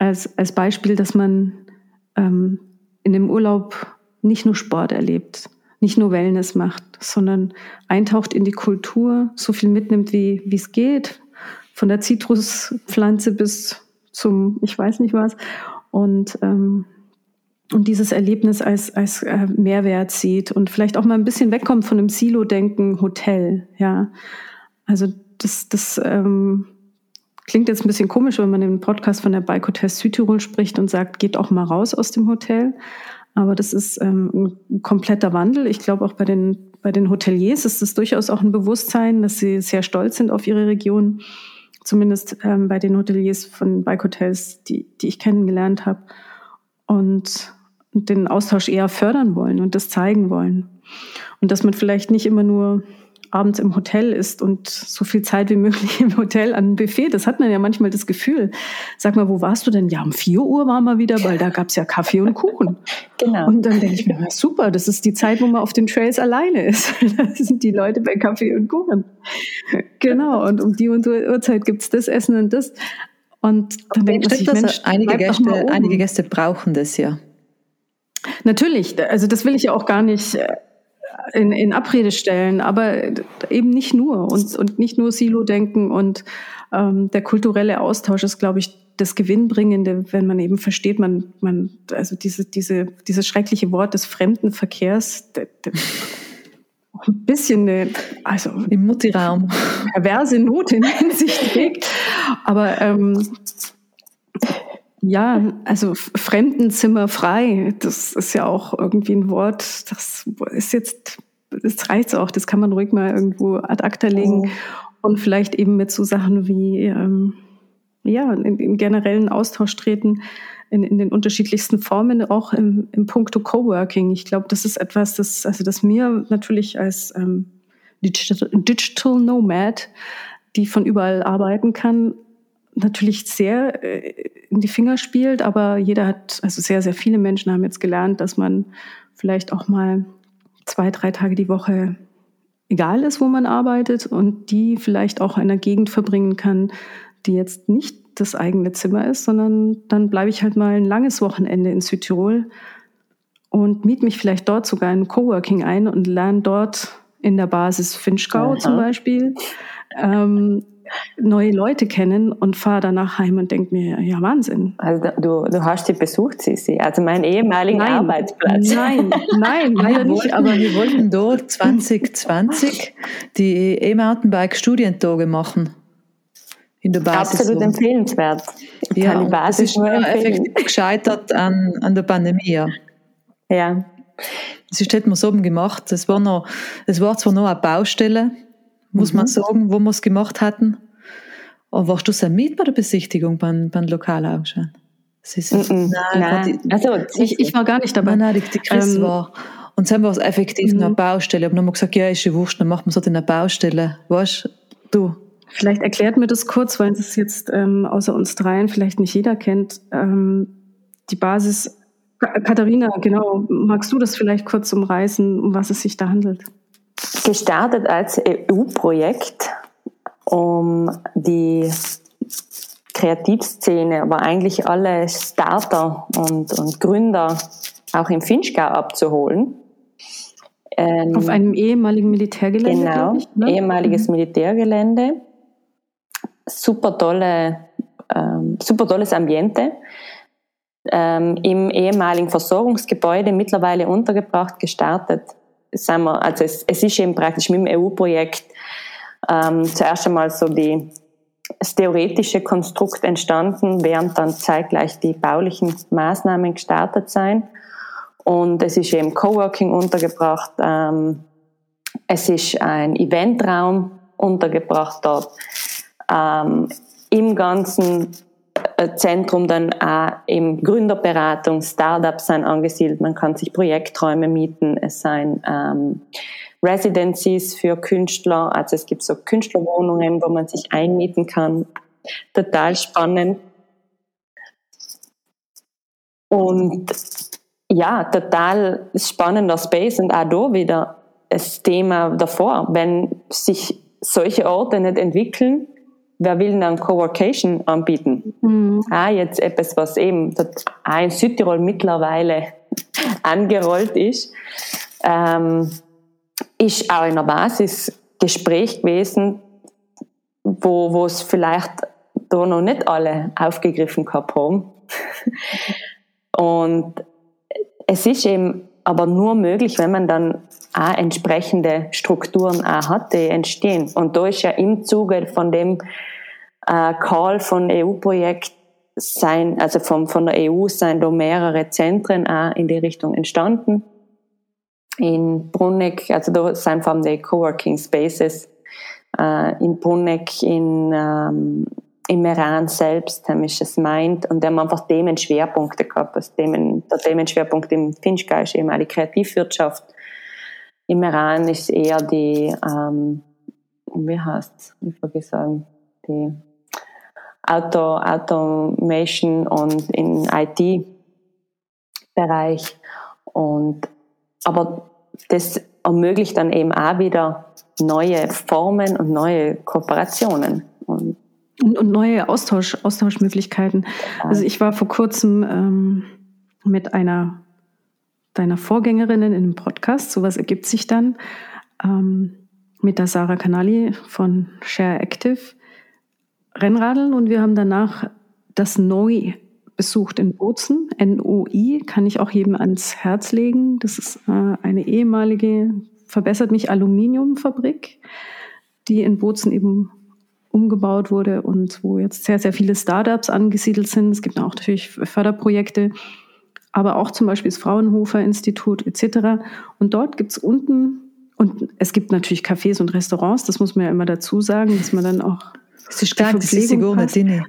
Als, als Beispiel, dass man ähm, in dem Urlaub nicht nur Sport erlebt, nicht nur Wellness macht, sondern eintaucht in die Kultur, so viel mitnimmt, wie es geht, von der Zitruspflanze bis zum, ich weiß nicht was, und ähm, und dieses Erlebnis als, als äh, Mehrwert sieht und vielleicht auch mal ein bisschen wegkommt von dem Silo-Denken Hotel, ja. Also das, das ähm, klingt jetzt ein bisschen komisch, wenn man im Podcast von der Bike Hotel Südtirol spricht und sagt, geht auch mal raus aus dem Hotel. Aber das ist ähm, ein kompletter Wandel. Ich glaube auch bei den, bei den Hoteliers ist es durchaus auch ein Bewusstsein, dass sie sehr stolz sind auf ihre Region. Zumindest ähm, bei den Hoteliers von Bike Hotels, die, die ich kennengelernt habe. Und den Austausch eher fördern wollen und das zeigen wollen. Und dass man vielleicht nicht immer nur abends im Hotel ist und so viel Zeit wie möglich im Hotel an ein Buffet. Das hat man ja manchmal das Gefühl. Sag mal, wo warst du denn? Ja, um vier Uhr waren wir wieder, weil da gab's ja Kaffee und Kuchen. Genau. Und dann denke ich mir, super, das ist die Zeit, wo man auf den Trails alleine ist. da sind die Leute bei Kaffee und Kuchen. Genau, und um die und die Uhrzeit gibt's das Essen und das. Und dann denkt man sich, Mensch, einige Gäste, einige Gäste brauchen das ja. Natürlich, also das will ich ja auch gar nicht äh, in, in Abrede stellen, aber eben nicht nur. Und, und nicht nur Silo-Denken und ähm, der kulturelle Austausch ist, glaube ich, das Gewinnbringende, wenn man eben versteht, man, man, also diese, diese, dieses schreckliche Wort des Fremdenverkehrs, der, der, ein bisschen eine, also im Muttiraum. perverse Note in Hinsicht trägt, aber ähm, ja, also Fremdenzimmer frei, das ist ja auch irgendwie ein Wort, das ist jetzt, das reicht auch, das kann man ruhig mal irgendwo ad acta legen oh. und vielleicht eben mit so Sachen wie, ähm, ja, in, in generellen Austausch treten, in, in den unterschiedlichsten Formen, auch im, im Punkto Coworking. Ich glaube, das ist etwas, das, also das mir natürlich als ähm, Digital, Digital Nomad, die von überall arbeiten kann, natürlich sehr äh, in die Finger spielt, aber jeder hat, also sehr, sehr viele Menschen haben jetzt gelernt, dass man vielleicht auch mal zwei, drei Tage die Woche egal ist, wo man arbeitet und die vielleicht auch in einer Gegend verbringen kann, die jetzt nicht das eigene Zimmer ist, sondern dann bleibe ich halt mal ein langes Wochenende in Südtirol und miete mich vielleicht dort sogar in Coworking ein und lerne dort in der Basis Finchgau Aha. zum Beispiel ähm, neue Leute kennen und fahre danach heim und denke mir, ja Wahnsinn. Also du, du hast sie besucht, Sisi, also meinen ehemaligen nein, Arbeitsplatz. Nein, nein, leider nicht. Aber wir wollten dort 2020 die E-Mountainbike-Studientage machen. In der Basis Absolut empfehlenswert. Ich ja, das ist nur effektiv gescheitert an, an der Pandemie. Ja. ja. Das ist, hätten wir so oben gemacht. Es war, noch, es war zwar noch eine Baustelle, muss mhm. man sagen, wo wir es gemacht hatten. Aber warst du sehr mit bei der Besichtigung beim, beim? Das ist, mm -mm. Nein, nein. also, ich, ich war gar nicht dabei. Nein, nein, die, Chris ähm, war. Und dann war es effektiv mhm. eine Baustelle. Dann haben wir gesagt, ja, ist ja wurscht, dann machen wir es halt in einer Baustelle. Weißt du? Vielleicht erklärt mir das kurz, weil es jetzt ähm, außer uns dreien vielleicht nicht jeder kennt. Ähm, die Basis, Katharina, genau, magst du das vielleicht kurz umreißen, um was es sich da handelt? Gestartet als EU-Projekt, um die Kreativszene, aber eigentlich alle Starter und, und Gründer auch im Finchgau abzuholen. Ähm, Auf einem ehemaligen Militärgelände. Genau, ich, ne? ehemaliges mhm. Militärgelände. Super tolle, ähm, super tolles Ambiente. Ähm, Im ehemaligen Versorgungsgebäude mittlerweile untergebracht, gestartet sind wir, also es, es ist eben praktisch mit dem EU-Projekt ähm, zuerst einmal so die, das theoretische Konstrukt entstanden, während dann zeitgleich die baulichen Maßnahmen gestartet sein. Und es ist eben Coworking untergebracht, ähm, es ist ein Eventraum untergebracht dort. Ähm, Im Ganzen Zentrum dann auch im Gründerberatung, Startups sind angesiedelt, man kann sich Projekträume mieten, es sind ähm, Residencies für Künstler, also es gibt so Künstlerwohnungen, wo man sich einmieten kann. Total spannend. Und ja, total spannender Space und auch da wieder das Thema davor, wenn sich solche Orte nicht entwickeln, wer will dann Coworcation anbieten? Mhm. Ah, jetzt etwas, was eben auch in Südtirol mittlerweile angerollt ist, ähm, ist auch in der Basis Gespräch gewesen, wo, wo es vielleicht da noch nicht alle aufgegriffen gehabt haben. Und es ist eben aber nur möglich, wenn man dann auch entsprechende Strukturen auch hat, die entstehen. Und da ist ja im Zuge von dem äh, Call von EU-Projekt sein, also vom, von der EU sind da mehrere Zentren auch in die Richtung entstanden. In Bruneck, also da sind vor allem die Coworking Spaces, äh, in Bruneck, in, ähm, im Iran selbst, haben es meint, und haben einfach Themenschwerpunkte gehabt. Also Themen, der Themenschwerpunkt im Finchgau ist eben auch die Kreativwirtschaft. Im Iran ist eher die, ähm, wie heißt es, ich vergesse die Auto, Automation und im IT-Bereich. Und, aber das ermöglicht dann eben auch wieder neue Formen und neue Kooperationen. Und, und, neue Austausch, Austauschmöglichkeiten. Also ich war vor kurzem ähm, mit einer deiner Vorgängerinnen in einem Podcast, sowas ergibt sich dann, ähm, mit der Sarah Canali von Share Active Rennradeln und wir haben danach das Neu besucht in Bozen. NOI kann ich auch jedem ans Herz legen. Das ist äh, eine ehemalige, verbessert mich Aluminiumfabrik, die in Bozen eben umgebaut wurde und wo jetzt sehr, sehr viele Startups angesiedelt sind. Es gibt auch natürlich Förderprojekte, aber auch zum Beispiel das Fraunhofer Institut etc. Und dort gibt es unten, und es gibt natürlich Cafés und Restaurants, das muss man ja immer dazu sagen, dass man dann auch es ist stark, das ist drin.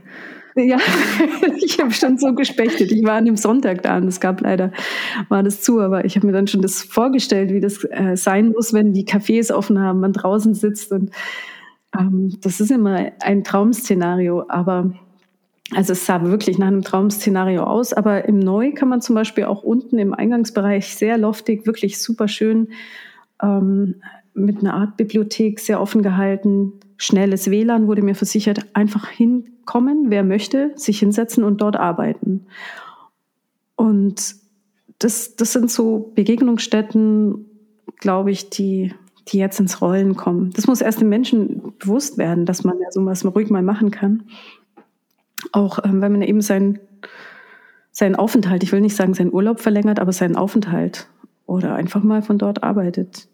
Ja, ich habe schon so gespechtet. Ich war an dem Sonntag da und es gab leider, war das zu, aber ich habe mir dann schon das vorgestellt, wie das äh, sein muss, wenn die Cafés offen haben, man draußen sitzt und ähm, das ist immer ein Traumszenario, aber also es sah wirklich nach einem Traumszenario aus, aber im Neu kann man zum Beispiel auch unten im Eingangsbereich sehr loftig, wirklich super schön ähm, mit einer Art Bibliothek sehr offen gehalten, schnelles WLAN wurde mir versichert, einfach hinkommen, wer möchte, sich hinsetzen und dort arbeiten. Und das, das sind so Begegnungsstätten, glaube ich, die, die jetzt ins Rollen kommen. Das muss erst den Menschen bewusst werden, dass man ja sowas ruhig mal machen kann. Auch ähm, wenn man eben seinen, seinen Aufenthalt, ich will nicht sagen seinen Urlaub verlängert, aber seinen Aufenthalt oder einfach mal von dort arbeitet.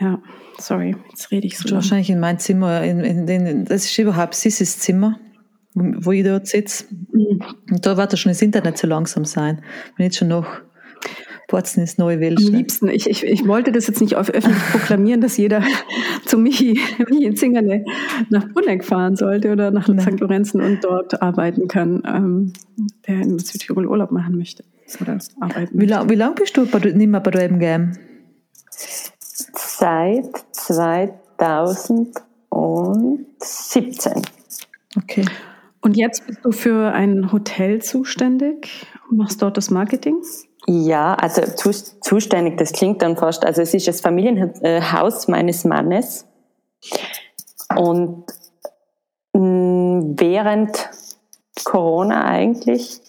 Ja, sorry, jetzt rede ich so. Wahrscheinlich in mein Zimmer, in, in, in, das ist überhaupt Sissis Zimmer, wo ich dort sitze. Mhm. Und da wird schon das Internet zu langsam sein. Wenn jetzt schon noch Porzen ist neu will. Am liebsten, ich, ich, ich wollte das jetzt nicht auf öffentlich proklamieren, dass jeder zu Michi, Michi Zingerle nach Bruneck fahren sollte oder nach Nein. St. Lorenzen und dort arbeiten kann, ähm, der in Südtirol Urlaub machen möchte. Oder arbeiten wie, lang, wie lange bist du bei, nicht mehr bei der MGM? seit 2017. Okay. Und jetzt bist du für ein Hotel zuständig und machst dort das Marketing? Ja, also zuständig, das klingt dann fast, also es ist das Familienhaus meines Mannes. Und mm, während Corona eigentlich,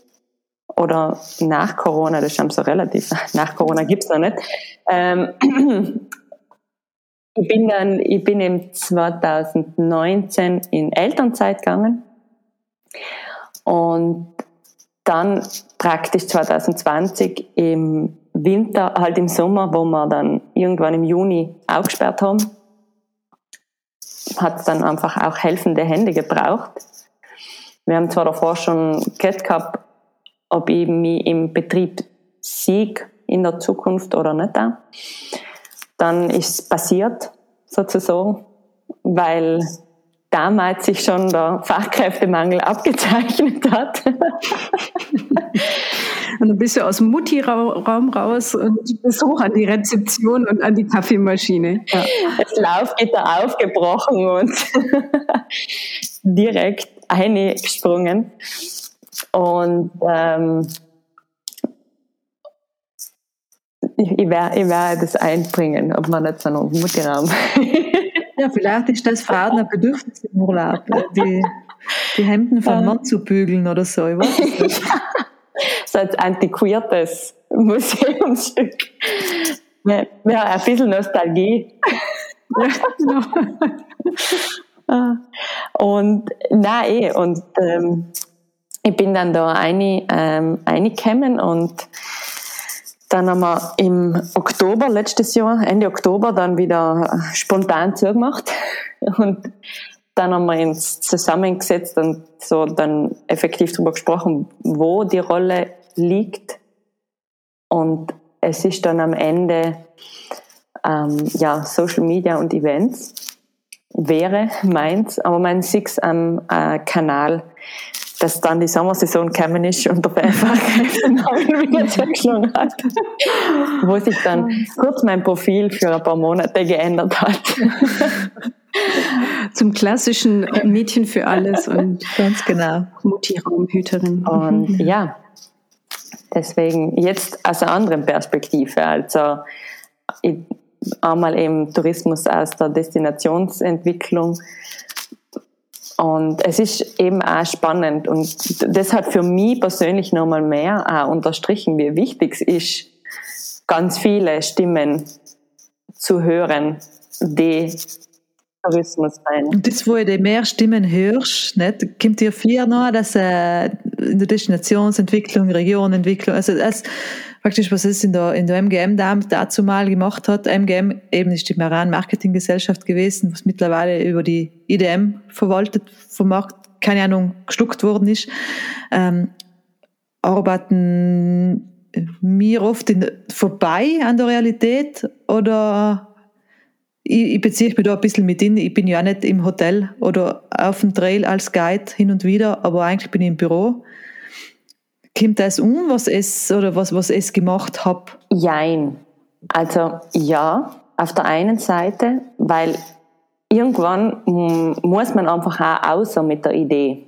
oder nach Corona, das schon so relativ, nach Corona gibt es noch nicht, ähm, ich bin dann, ich bin im 2019 in Elternzeit gegangen und dann praktisch 2020 im Winter, halt im Sommer, wo wir dann irgendwann im Juni aufgesperrt haben, hat es dann einfach auch helfende Hände gebraucht. Wir haben zwar davor schon gehört gehabt, ob ich mich im Betrieb sieg in der Zukunft oder nicht. Dann ist es passiert, sozusagen, weil damals sich schon der Fachkräftemangel abgezeichnet hat. Und dann bist du aus dem Mutti-Raum raus und bist hoch an die Rezeption und an die Kaffeemaschine. Ja. Das Laufgitter aufgebrochen und direkt eingesprungen. Und ähm, ich werde ich werd das einbringen, ob man nicht so einen Mutti-Raum Ja, vielleicht ist das Frauen ein Bedürfnis im Urlaub, die, die Hemden vom Mann zu bügeln oder so. Ich weiß nicht. so ein antiquiertes Museumsstück. Ja, ein bisschen Nostalgie. genau. Ah. und nein, eh, und ähm, ich bin dann da eine, ähm, reingekommen und dann haben wir im Oktober letztes Jahr, Ende Oktober, dann wieder spontan zugemacht. Und dann haben wir uns zusammengesetzt und so dann effektiv darüber gesprochen, wo die Rolle liegt. Und es ist dann am Ende ähm, ja, Social Media und Events wäre meins, aber mein Six am äh, Kanal dass dann die Sommersaison gekommen ist und der Namen wieder zugeschlagen hat, wo sich dann kurz mein Profil für ein paar Monate geändert hat. Zum klassischen Mädchen für alles und ganz genau Mutti-Raumhüterin. Und ja, deswegen jetzt aus einer anderen Perspektive. Also einmal eben Tourismus aus der Destinationsentwicklung und es ist eben auch spannend und das hat für mich persönlich nochmal mehr auch unterstrichen, wie wichtig es ist, ganz viele Stimmen zu hören, die Tourismus sein. Und das, wo du mehr Stimmen hörst, nicht, kommt dir viel nach, dass äh, in der Destinationsentwicklung, Regionentwicklung, also das, praktisch, was es in der, in der MGM dazu mal gemacht hat. MGM eben ist die Maran Marketinggesellschaft gewesen, was mittlerweile über die IDM verwaltet, vom keine Ahnung, gestuckt worden ist. Ähm, arbeiten mir oft in, vorbei an der Realität oder ich, ich beziehe mich da ein bisschen mit in. Ich bin ja nicht im Hotel oder auf dem Trail als Guide hin und wieder, aber eigentlich bin ich im Büro. Kommt das um, was es oder was, was es gemacht hat? Jein. Also ja, auf der einen Seite, weil irgendwann muss man einfach auch außer mit der Idee.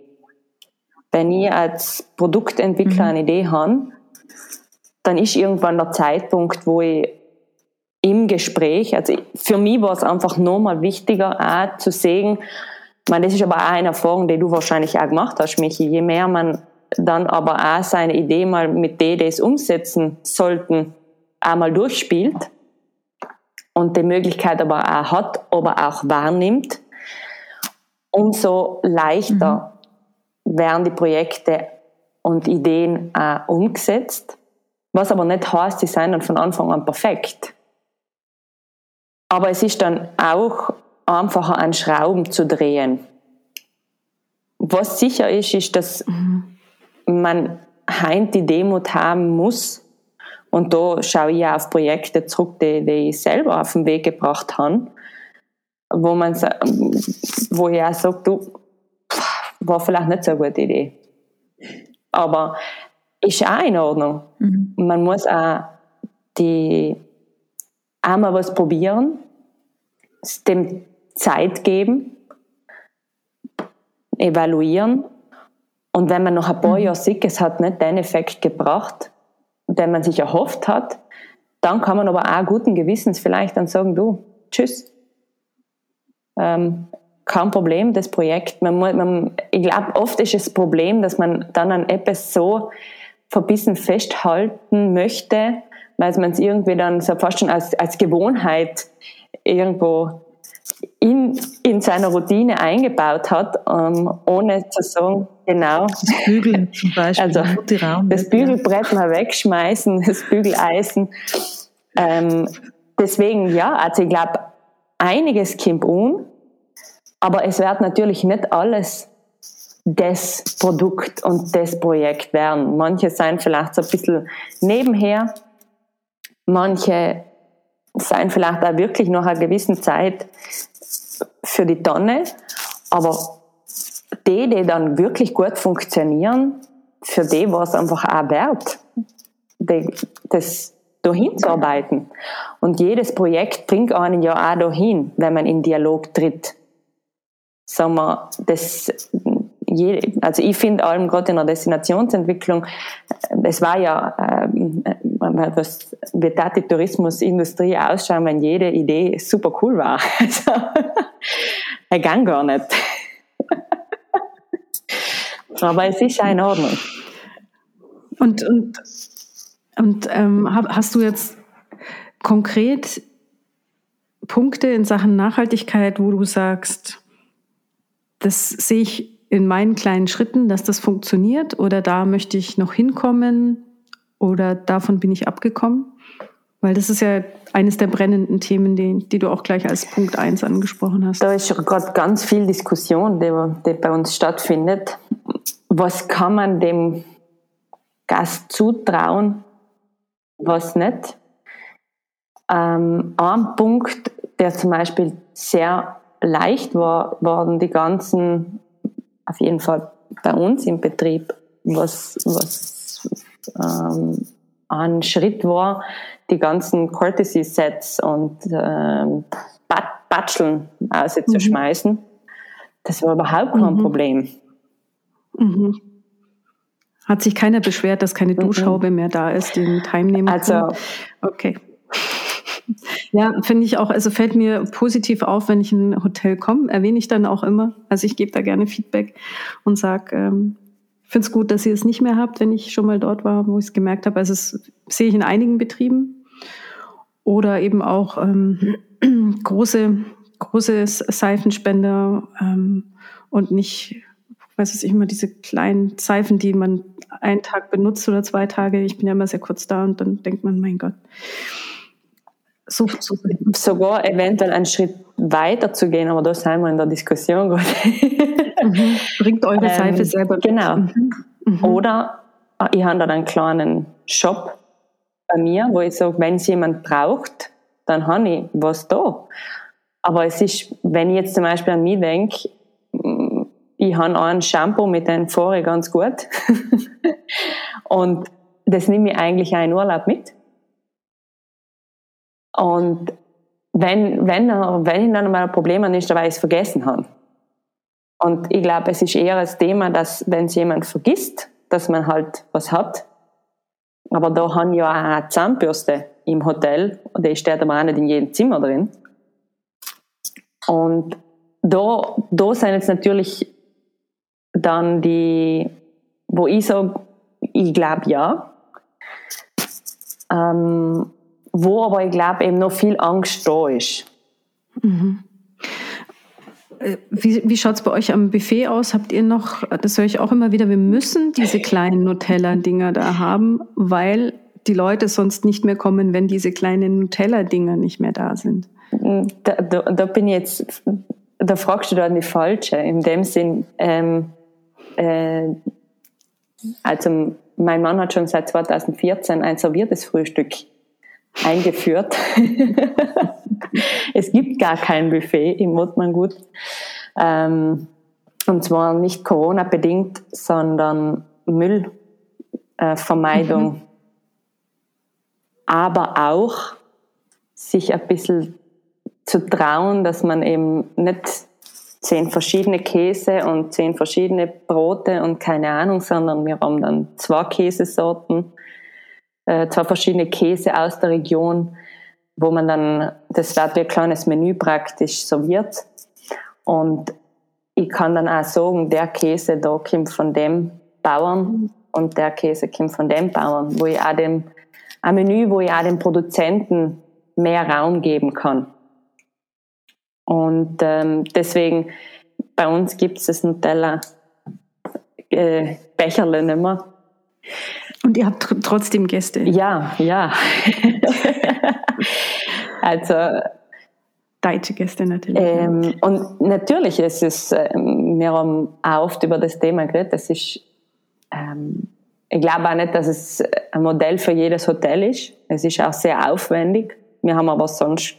Wenn ich als Produktentwickler mhm. eine Idee habe, dann ist irgendwann der Zeitpunkt, wo ich im Gespräch, also für mich war es einfach nochmal wichtiger, auch zu sehen, meine, das ist aber auch eine Erfahrung, die du wahrscheinlich auch gemacht hast, Michi, je mehr man dann aber auch seine Idee mal mit denen, die es umsetzen sollten, einmal durchspielt und die Möglichkeit aber auch hat, aber auch wahrnimmt, umso leichter mhm. werden die Projekte und Ideen auch umgesetzt. Was aber nicht heißt, sie seien dann von Anfang an perfekt. Aber es ist dann auch einfacher an Schrauben zu drehen. Was sicher ist, ist, dass mhm man heint die Demut haben muss. Und da schaue ich auf Projekte zurück, die, die ich selber auf den Weg gebracht habe, wo man, wo ich auch sage, du, war vielleicht nicht so eine gute Idee. Aber ist auch in Ordnung. Mhm. Man muss auch die, einmal was probieren, dem Zeit geben, evaluieren und wenn man nach ein paar mhm. Jahren sieht, es hat nicht den Effekt gebracht, den man sich erhofft hat, dann kann man aber auch guten Gewissens vielleicht dann sagen, du, tschüss. Ähm, kein Problem, das Projekt. Man, man, ich glaube, oft ist es das Problem, dass man dann an etwas so verbissen festhalten möchte, weil man es irgendwie dann so fast schon als, als Gewohnheit irgendwo in, in seiner Routine eingebaut hat, ähm, ohne zu sagen, genau. Das Bügeln zum Beispiel. Also das Bügelbrett mal wegschmeißen, das Bügeleisen. Ähm, deswegen, ja, also ich glaube, einiges kommt um, aber es wird natürlich nicht alles das Produkt und das Projekt werden. Manche sind vielleicht so ein bisschen nebenher, manche sein vielleicht auch wirklich nach einer gewissen Zeit für die Tonne Aber die, die dann wirklich gut funktionieren, für die war es einfach auch wert, die, das dahin zu arbeiten. Und jedes Projekt bringt einen ja auch dahin, wenn man in Dialog tritt. Sagen wir, das, also ich finde allem gerade in der Destinationsentwicklung, es war ja, ähm, was wird da die Tourismusindustrie ausschauen, wenn jede Idee super cool war. Also, er gang gar nicht. Aber es ist ja in Ordnung. Und, und, und ähm, hast du jetzt konkret Punkte in Sachen Nachhaltigkeit, wo du sagst, das sehe ich in meinen kleinen Schritten, dass das funktioniert oder da möchte ich noch hinkommen oder davon bin ich abgekommen? Weil das ist ja eines der brennenden Themen, die, die du auch gleich als Punkt 1 angesprochen hast. Da ist schon gerade ganz viel Diskussion, die, die bei uns stattfindet. Was kann man dem Gast zutrauen, was nicht? Ähm, ein Punkt, der zum Beispiel sehr leicht war, waren die ganzen, auf jeden Fall bei uns im Betrieb, was, was ähm, ein Schritt war, die ganzen Courtesy-Sets und ähm, Batscheln auszuschmeißen. Mhm. Das war überhaupt kein mhm. Problem. Mhm. Hat sich keiner beschwert, dass keine mhm. Duschhaube mehr da ist, die mit heimnehmen Also, kann? okay. Ja, finde ich auch, also fällt mir positiv auf, wenn ich in ein Hotel komme, erwähne ich dann auch immer. Also ich gebe da gerne Feedback und sage, ähm, finde es gut, dass ihr es nicht mehr habt, wenn ich schon mal dort war, wo ich es gemerkt habe. Also das sehe ich in einigen Betrieben. Oder eben auch ähm, große, große Seifenspender ähm, und nicht, weiß ich immer, diese kleinen Seifen, die man einen Tag benutzt oder zwei Tage. Ich bin ja immer sehr kurz da und dann denkt man, mein Gott. So, so. Sogar eventuell einen Schritt weiter zu gehen, aber da sind wir in der Diskussion gerade. Mhm. Bringt eure ähm, Seife selber mit. Genau. Mhm. Mhm. Oder ah, ich habe dann einen kleinen Shop bei mir, wo ich sage, wenn es jemand braucht, dann habe ich was da. Aber es ist, wenn ich jetzt zum Beispiel an mich denke, mm, ich habe einen Shampoo, mit dem fahre ganz gut. und das nehme ich eigentlich auch in Urlaub mit. Und wenn, wenn, wenn ich dann mal ein Problem habe, ist, weil ich es vergessen habe. Und ich glaube, es ist eher das Thema, dass wenn es jemand vergisst, dass man halt was hat. Aber da haben ja auch eine Zahnbürste im Hotel, und die steht aber auch nicht in jedem Zimmer drin. Und da, da sind jetzt natürlich dann die, wo ich sage, ich glaube ja. Ähm, wo aber ich glaube eben noch viel Angst da ist. Mhm. Äh, wie, wie schaut es bei euch am Buffet aus? Habt ihr noch, das höre ich auch immer wieder, wir müssen diese kleinen Nutella-Dinger da haben, weil die Leute sonst nicht mehr kommen, wenn diese kleinen Nutella-Dinger nicht mehr da sind. Da, da, da, bin ich jetzt, da fragst du dann die Falsche. In dem Sinn, ähm, äh, also mein Mann hat schon seit 2014 ein serviertes Frühstück eingeführt. es gibt gar kein Buffet im Mutmangut. Ähm, und zwar nicht Corona-bedingt, sondern Müllvermeidung. Mhm. Aber auch sich ein bisschen zu trauen, dass man eben nicht zehn verschiedene Käse und zehn verschiedene Brote und keine Ahnung, sondern wir haben dann zwei Käsesorten äh, zwei verschiedene Käse aus der Region, wo man dann, das wird wie ein kleines Menü praktisch serviert. Und ich kann dann auch sagen, der Käse da kommt von dem Bauern und der Käse kommt von dem Bauern, wo ich auch dem, ein Menü, wo ich auch den Produzenten mehr Raum geben kann. Und ähm, deswegen, bei uns gibt es das Nutella äh, Becherle nicht mehr. Und ihr habt tr trotzdem Gäste? Ja, ja. also deutsche Gäste natürlich. Ähm, und natürlich ist es, ähm, wir haben auch oft über das Thema geredet, das ist, ähm, ich glaube auch nicht, dass es ein Modell für jedes Hotel ist. Es ist auch sehr aufwendig. Wir haben aber sonst,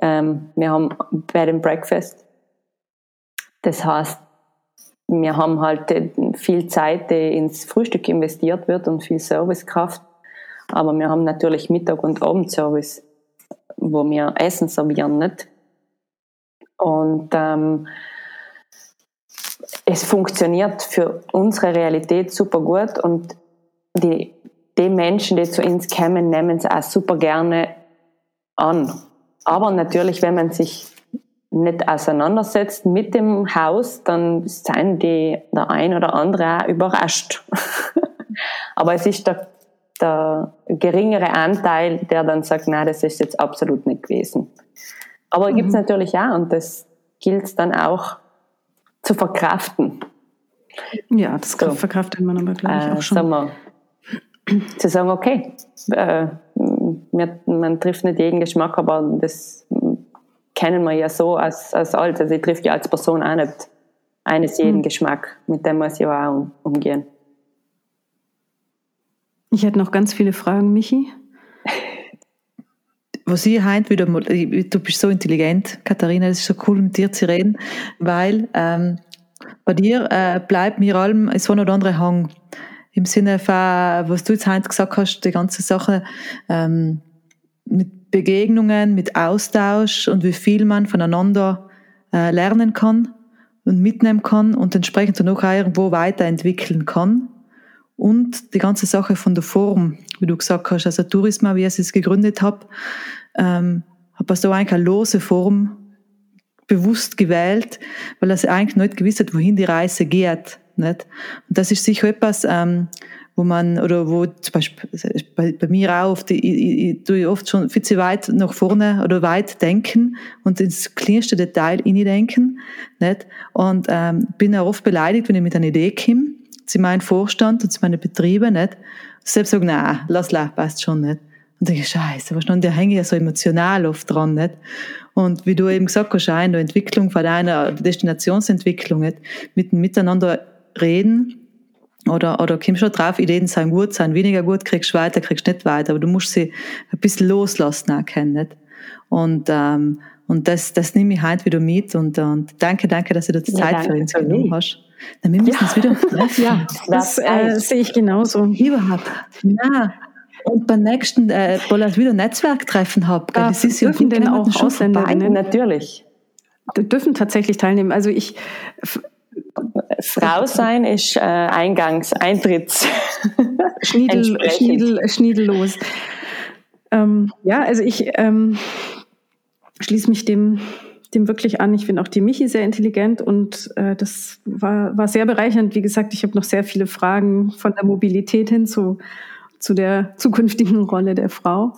ähm, wir haben Bed and Breakfast. Das heißt, wir haben halt viel Zeit, die ins Frühstück investiert wird und viel Servicekraft. Aber wir haben natürlich Mittag- und Abendservice, wo wir Essen servieren, nicht? Und ähm, es funktioniert für unsere Realität super gut und die, die Menschen, die zu uns kommen, nehmen es auch super gerne an. Aber natürlich, wenn man sich nicht auseinandersetzt mit dem Haus, dann sind die der ein oder andere auch überrascht. Aber es ist der, der geringere Anteil, der dann sagt, nein, das ist jetzt absolut nicht gewesen. Aber mhm. gibt es natürlich auch und das gilt dann auch zu verkraften. Ja, das so. verkraftet man aber, glaube ich, auch äh, schon. Sagen wir, zu sagen, okay, äh, man trifft nicht jeden Geschmack, aber das kennen wir ja so als, als alt. Also ich trifft ja als Person auch nicht eines jeden mhm. Geschmack. Mit dem muss ich auch um, umgehen. Ich hätte noch ganz viele Fragen, Michi. Was ich heute wieder mal, du bist so intelligent, Katharina, es ist so cool, mit dir zu reden, weil ähm, bei dir äh, bleibt mir allem so ein oder andere Hang. Im Sinne von, was du jetzt heute gesagt hast, die ganze Sache ähm, mit Begegnungen, mit Austausch und wie viel man voneinander äh, lernen kann und mitnehmen kann und entsprechend dann auch irgendwo weiterentwickeln kann. Und die ganze Sache von der Form, wie du gesagt hast, also Tourismus, wie ich es gegründet habe, ähm, habe so eigentlich eine lose Form bewusst gewählt, weil er eigentlich nicht gewusst hat, wohin die Reise geht. Nicht? Und das ist sicher etwas, ähm, wo man, oder wo zum Beispiel bei, bei mir auch oft, ich, ich, ich oft schon viel zu weit nach vorne oder weit denken und ins kleinste Detail denken, nicht? Und ähm, bin auch oft beleidigt, wenn ich mit einer Idee komme, zu meinem Vorstand und zu meinen Betrieben, nicht? Selbst sagen, nein, lass la, passt schon nicht. Und denke, scheiße, was da hänge ich ja so emotional oft dran, nicht? Und wie du eben gesagt hast, in der Entwicklung von deiner Destinationsentwicklung, nicht? Mit, miteinander reden, oder, oder kommst schon drauf, Ideen sein gut, sein weniger gut, kriegst du weiter, kriegst nicht weiter, aber du musst sie ein bisschen loslassen erkennen, nicht? Und, ähm, und das, das nehme ich heute wieder mit und, und danke, danke, dass du dir Zeit ja, für uns genommen hast. Dann wir müssen ja. uns wieder treffen. Ja, das, äh, sehe ich genauso. Überhaupt. Ja. Und beim nächsten, äh, weil ich wieder Netzwerktreffen habe, da das ist ja dürfen denn auch Ausländerinnen natürlich. Dürfen tatsächlich teilnehmen. Also ich Frau sein ist äh, Eingangs, Eintritts. Schniedel, Schniedel, schniedellos. Ähm, ja, also ich ähm, schließe mich dem, dem wirklich an. Ich finde auch die Michi sehr intelligent und äh, das war, war sehr bereichernd. Wie gesagt, ich habe noch sehr viele Fragen von der Mobilität hin zu, zu der zukünftigen Rolle der Frau.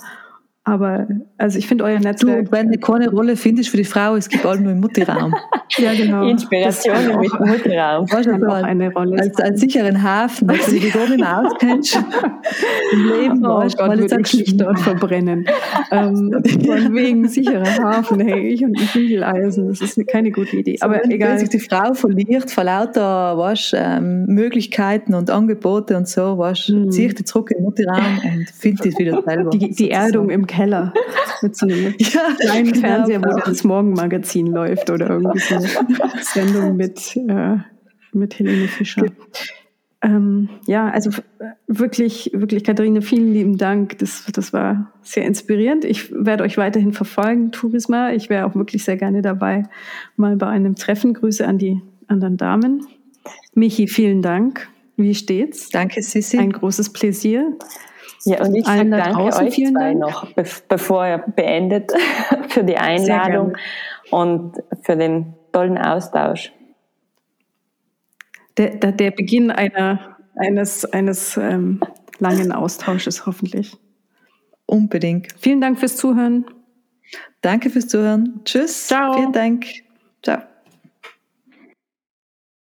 Aber also ich finde euer Netzwerk. Du, wenn du keine Rolle findest für die Frau, es gibt auch nur im Mutterraum. ja, genau. Inspiration im Mutterraum. Das kann auch eine Rolle. Als, als sicheren Hafen, dass du dich da nicht mehr auskennst. Im Leben, oh Gott, weil würde ich dort verbrennen. ähm, von wegen sicherer Hafen, hey, ich und ein Bügeleisen, das ist keine gute Idee. Aber so, egal. Wenn sich die Frau verliert vor lauter was, ähm, Möglichkeiten und Angebote und so, was, hm. ziehe ich die zurück in den Mutterraum und finde die wieder selber. Die, die Erdung im Keller mit so einem ja, kleinen genau. Fernseher, wo das Morgenmagazin läuft oder irgendwie so eine Sendung mit, äh, mit Helene Fischer. Ähm, ja, also wirklich, wirklich, Katharina, vielen lieben Dank. Das, das war sehr inspirierend. Ich werde euch weiterhin verfolgen, Tourisma. Ich wäre auch wirklich sehr gerne dabei, mal bei einem Treffen. Grüße an die anderen Damen. Michi, vielen Dank. Wie steht's? Danke, Sissi. Ein großes Pläsier. Ja, und ich sage danke euch zwei Dank. noch, bevor ihr beendet, für die Einladung und für den tollen Austausch. Der, der, der Beginn einer, eines, eines ähm, langen Austausches hoffentlich. Unbedingt. Vielen Dank fürs Zuhören. Danke fürs Zuhören. Tschüss. Ciao. Vielen Dank. Ciao.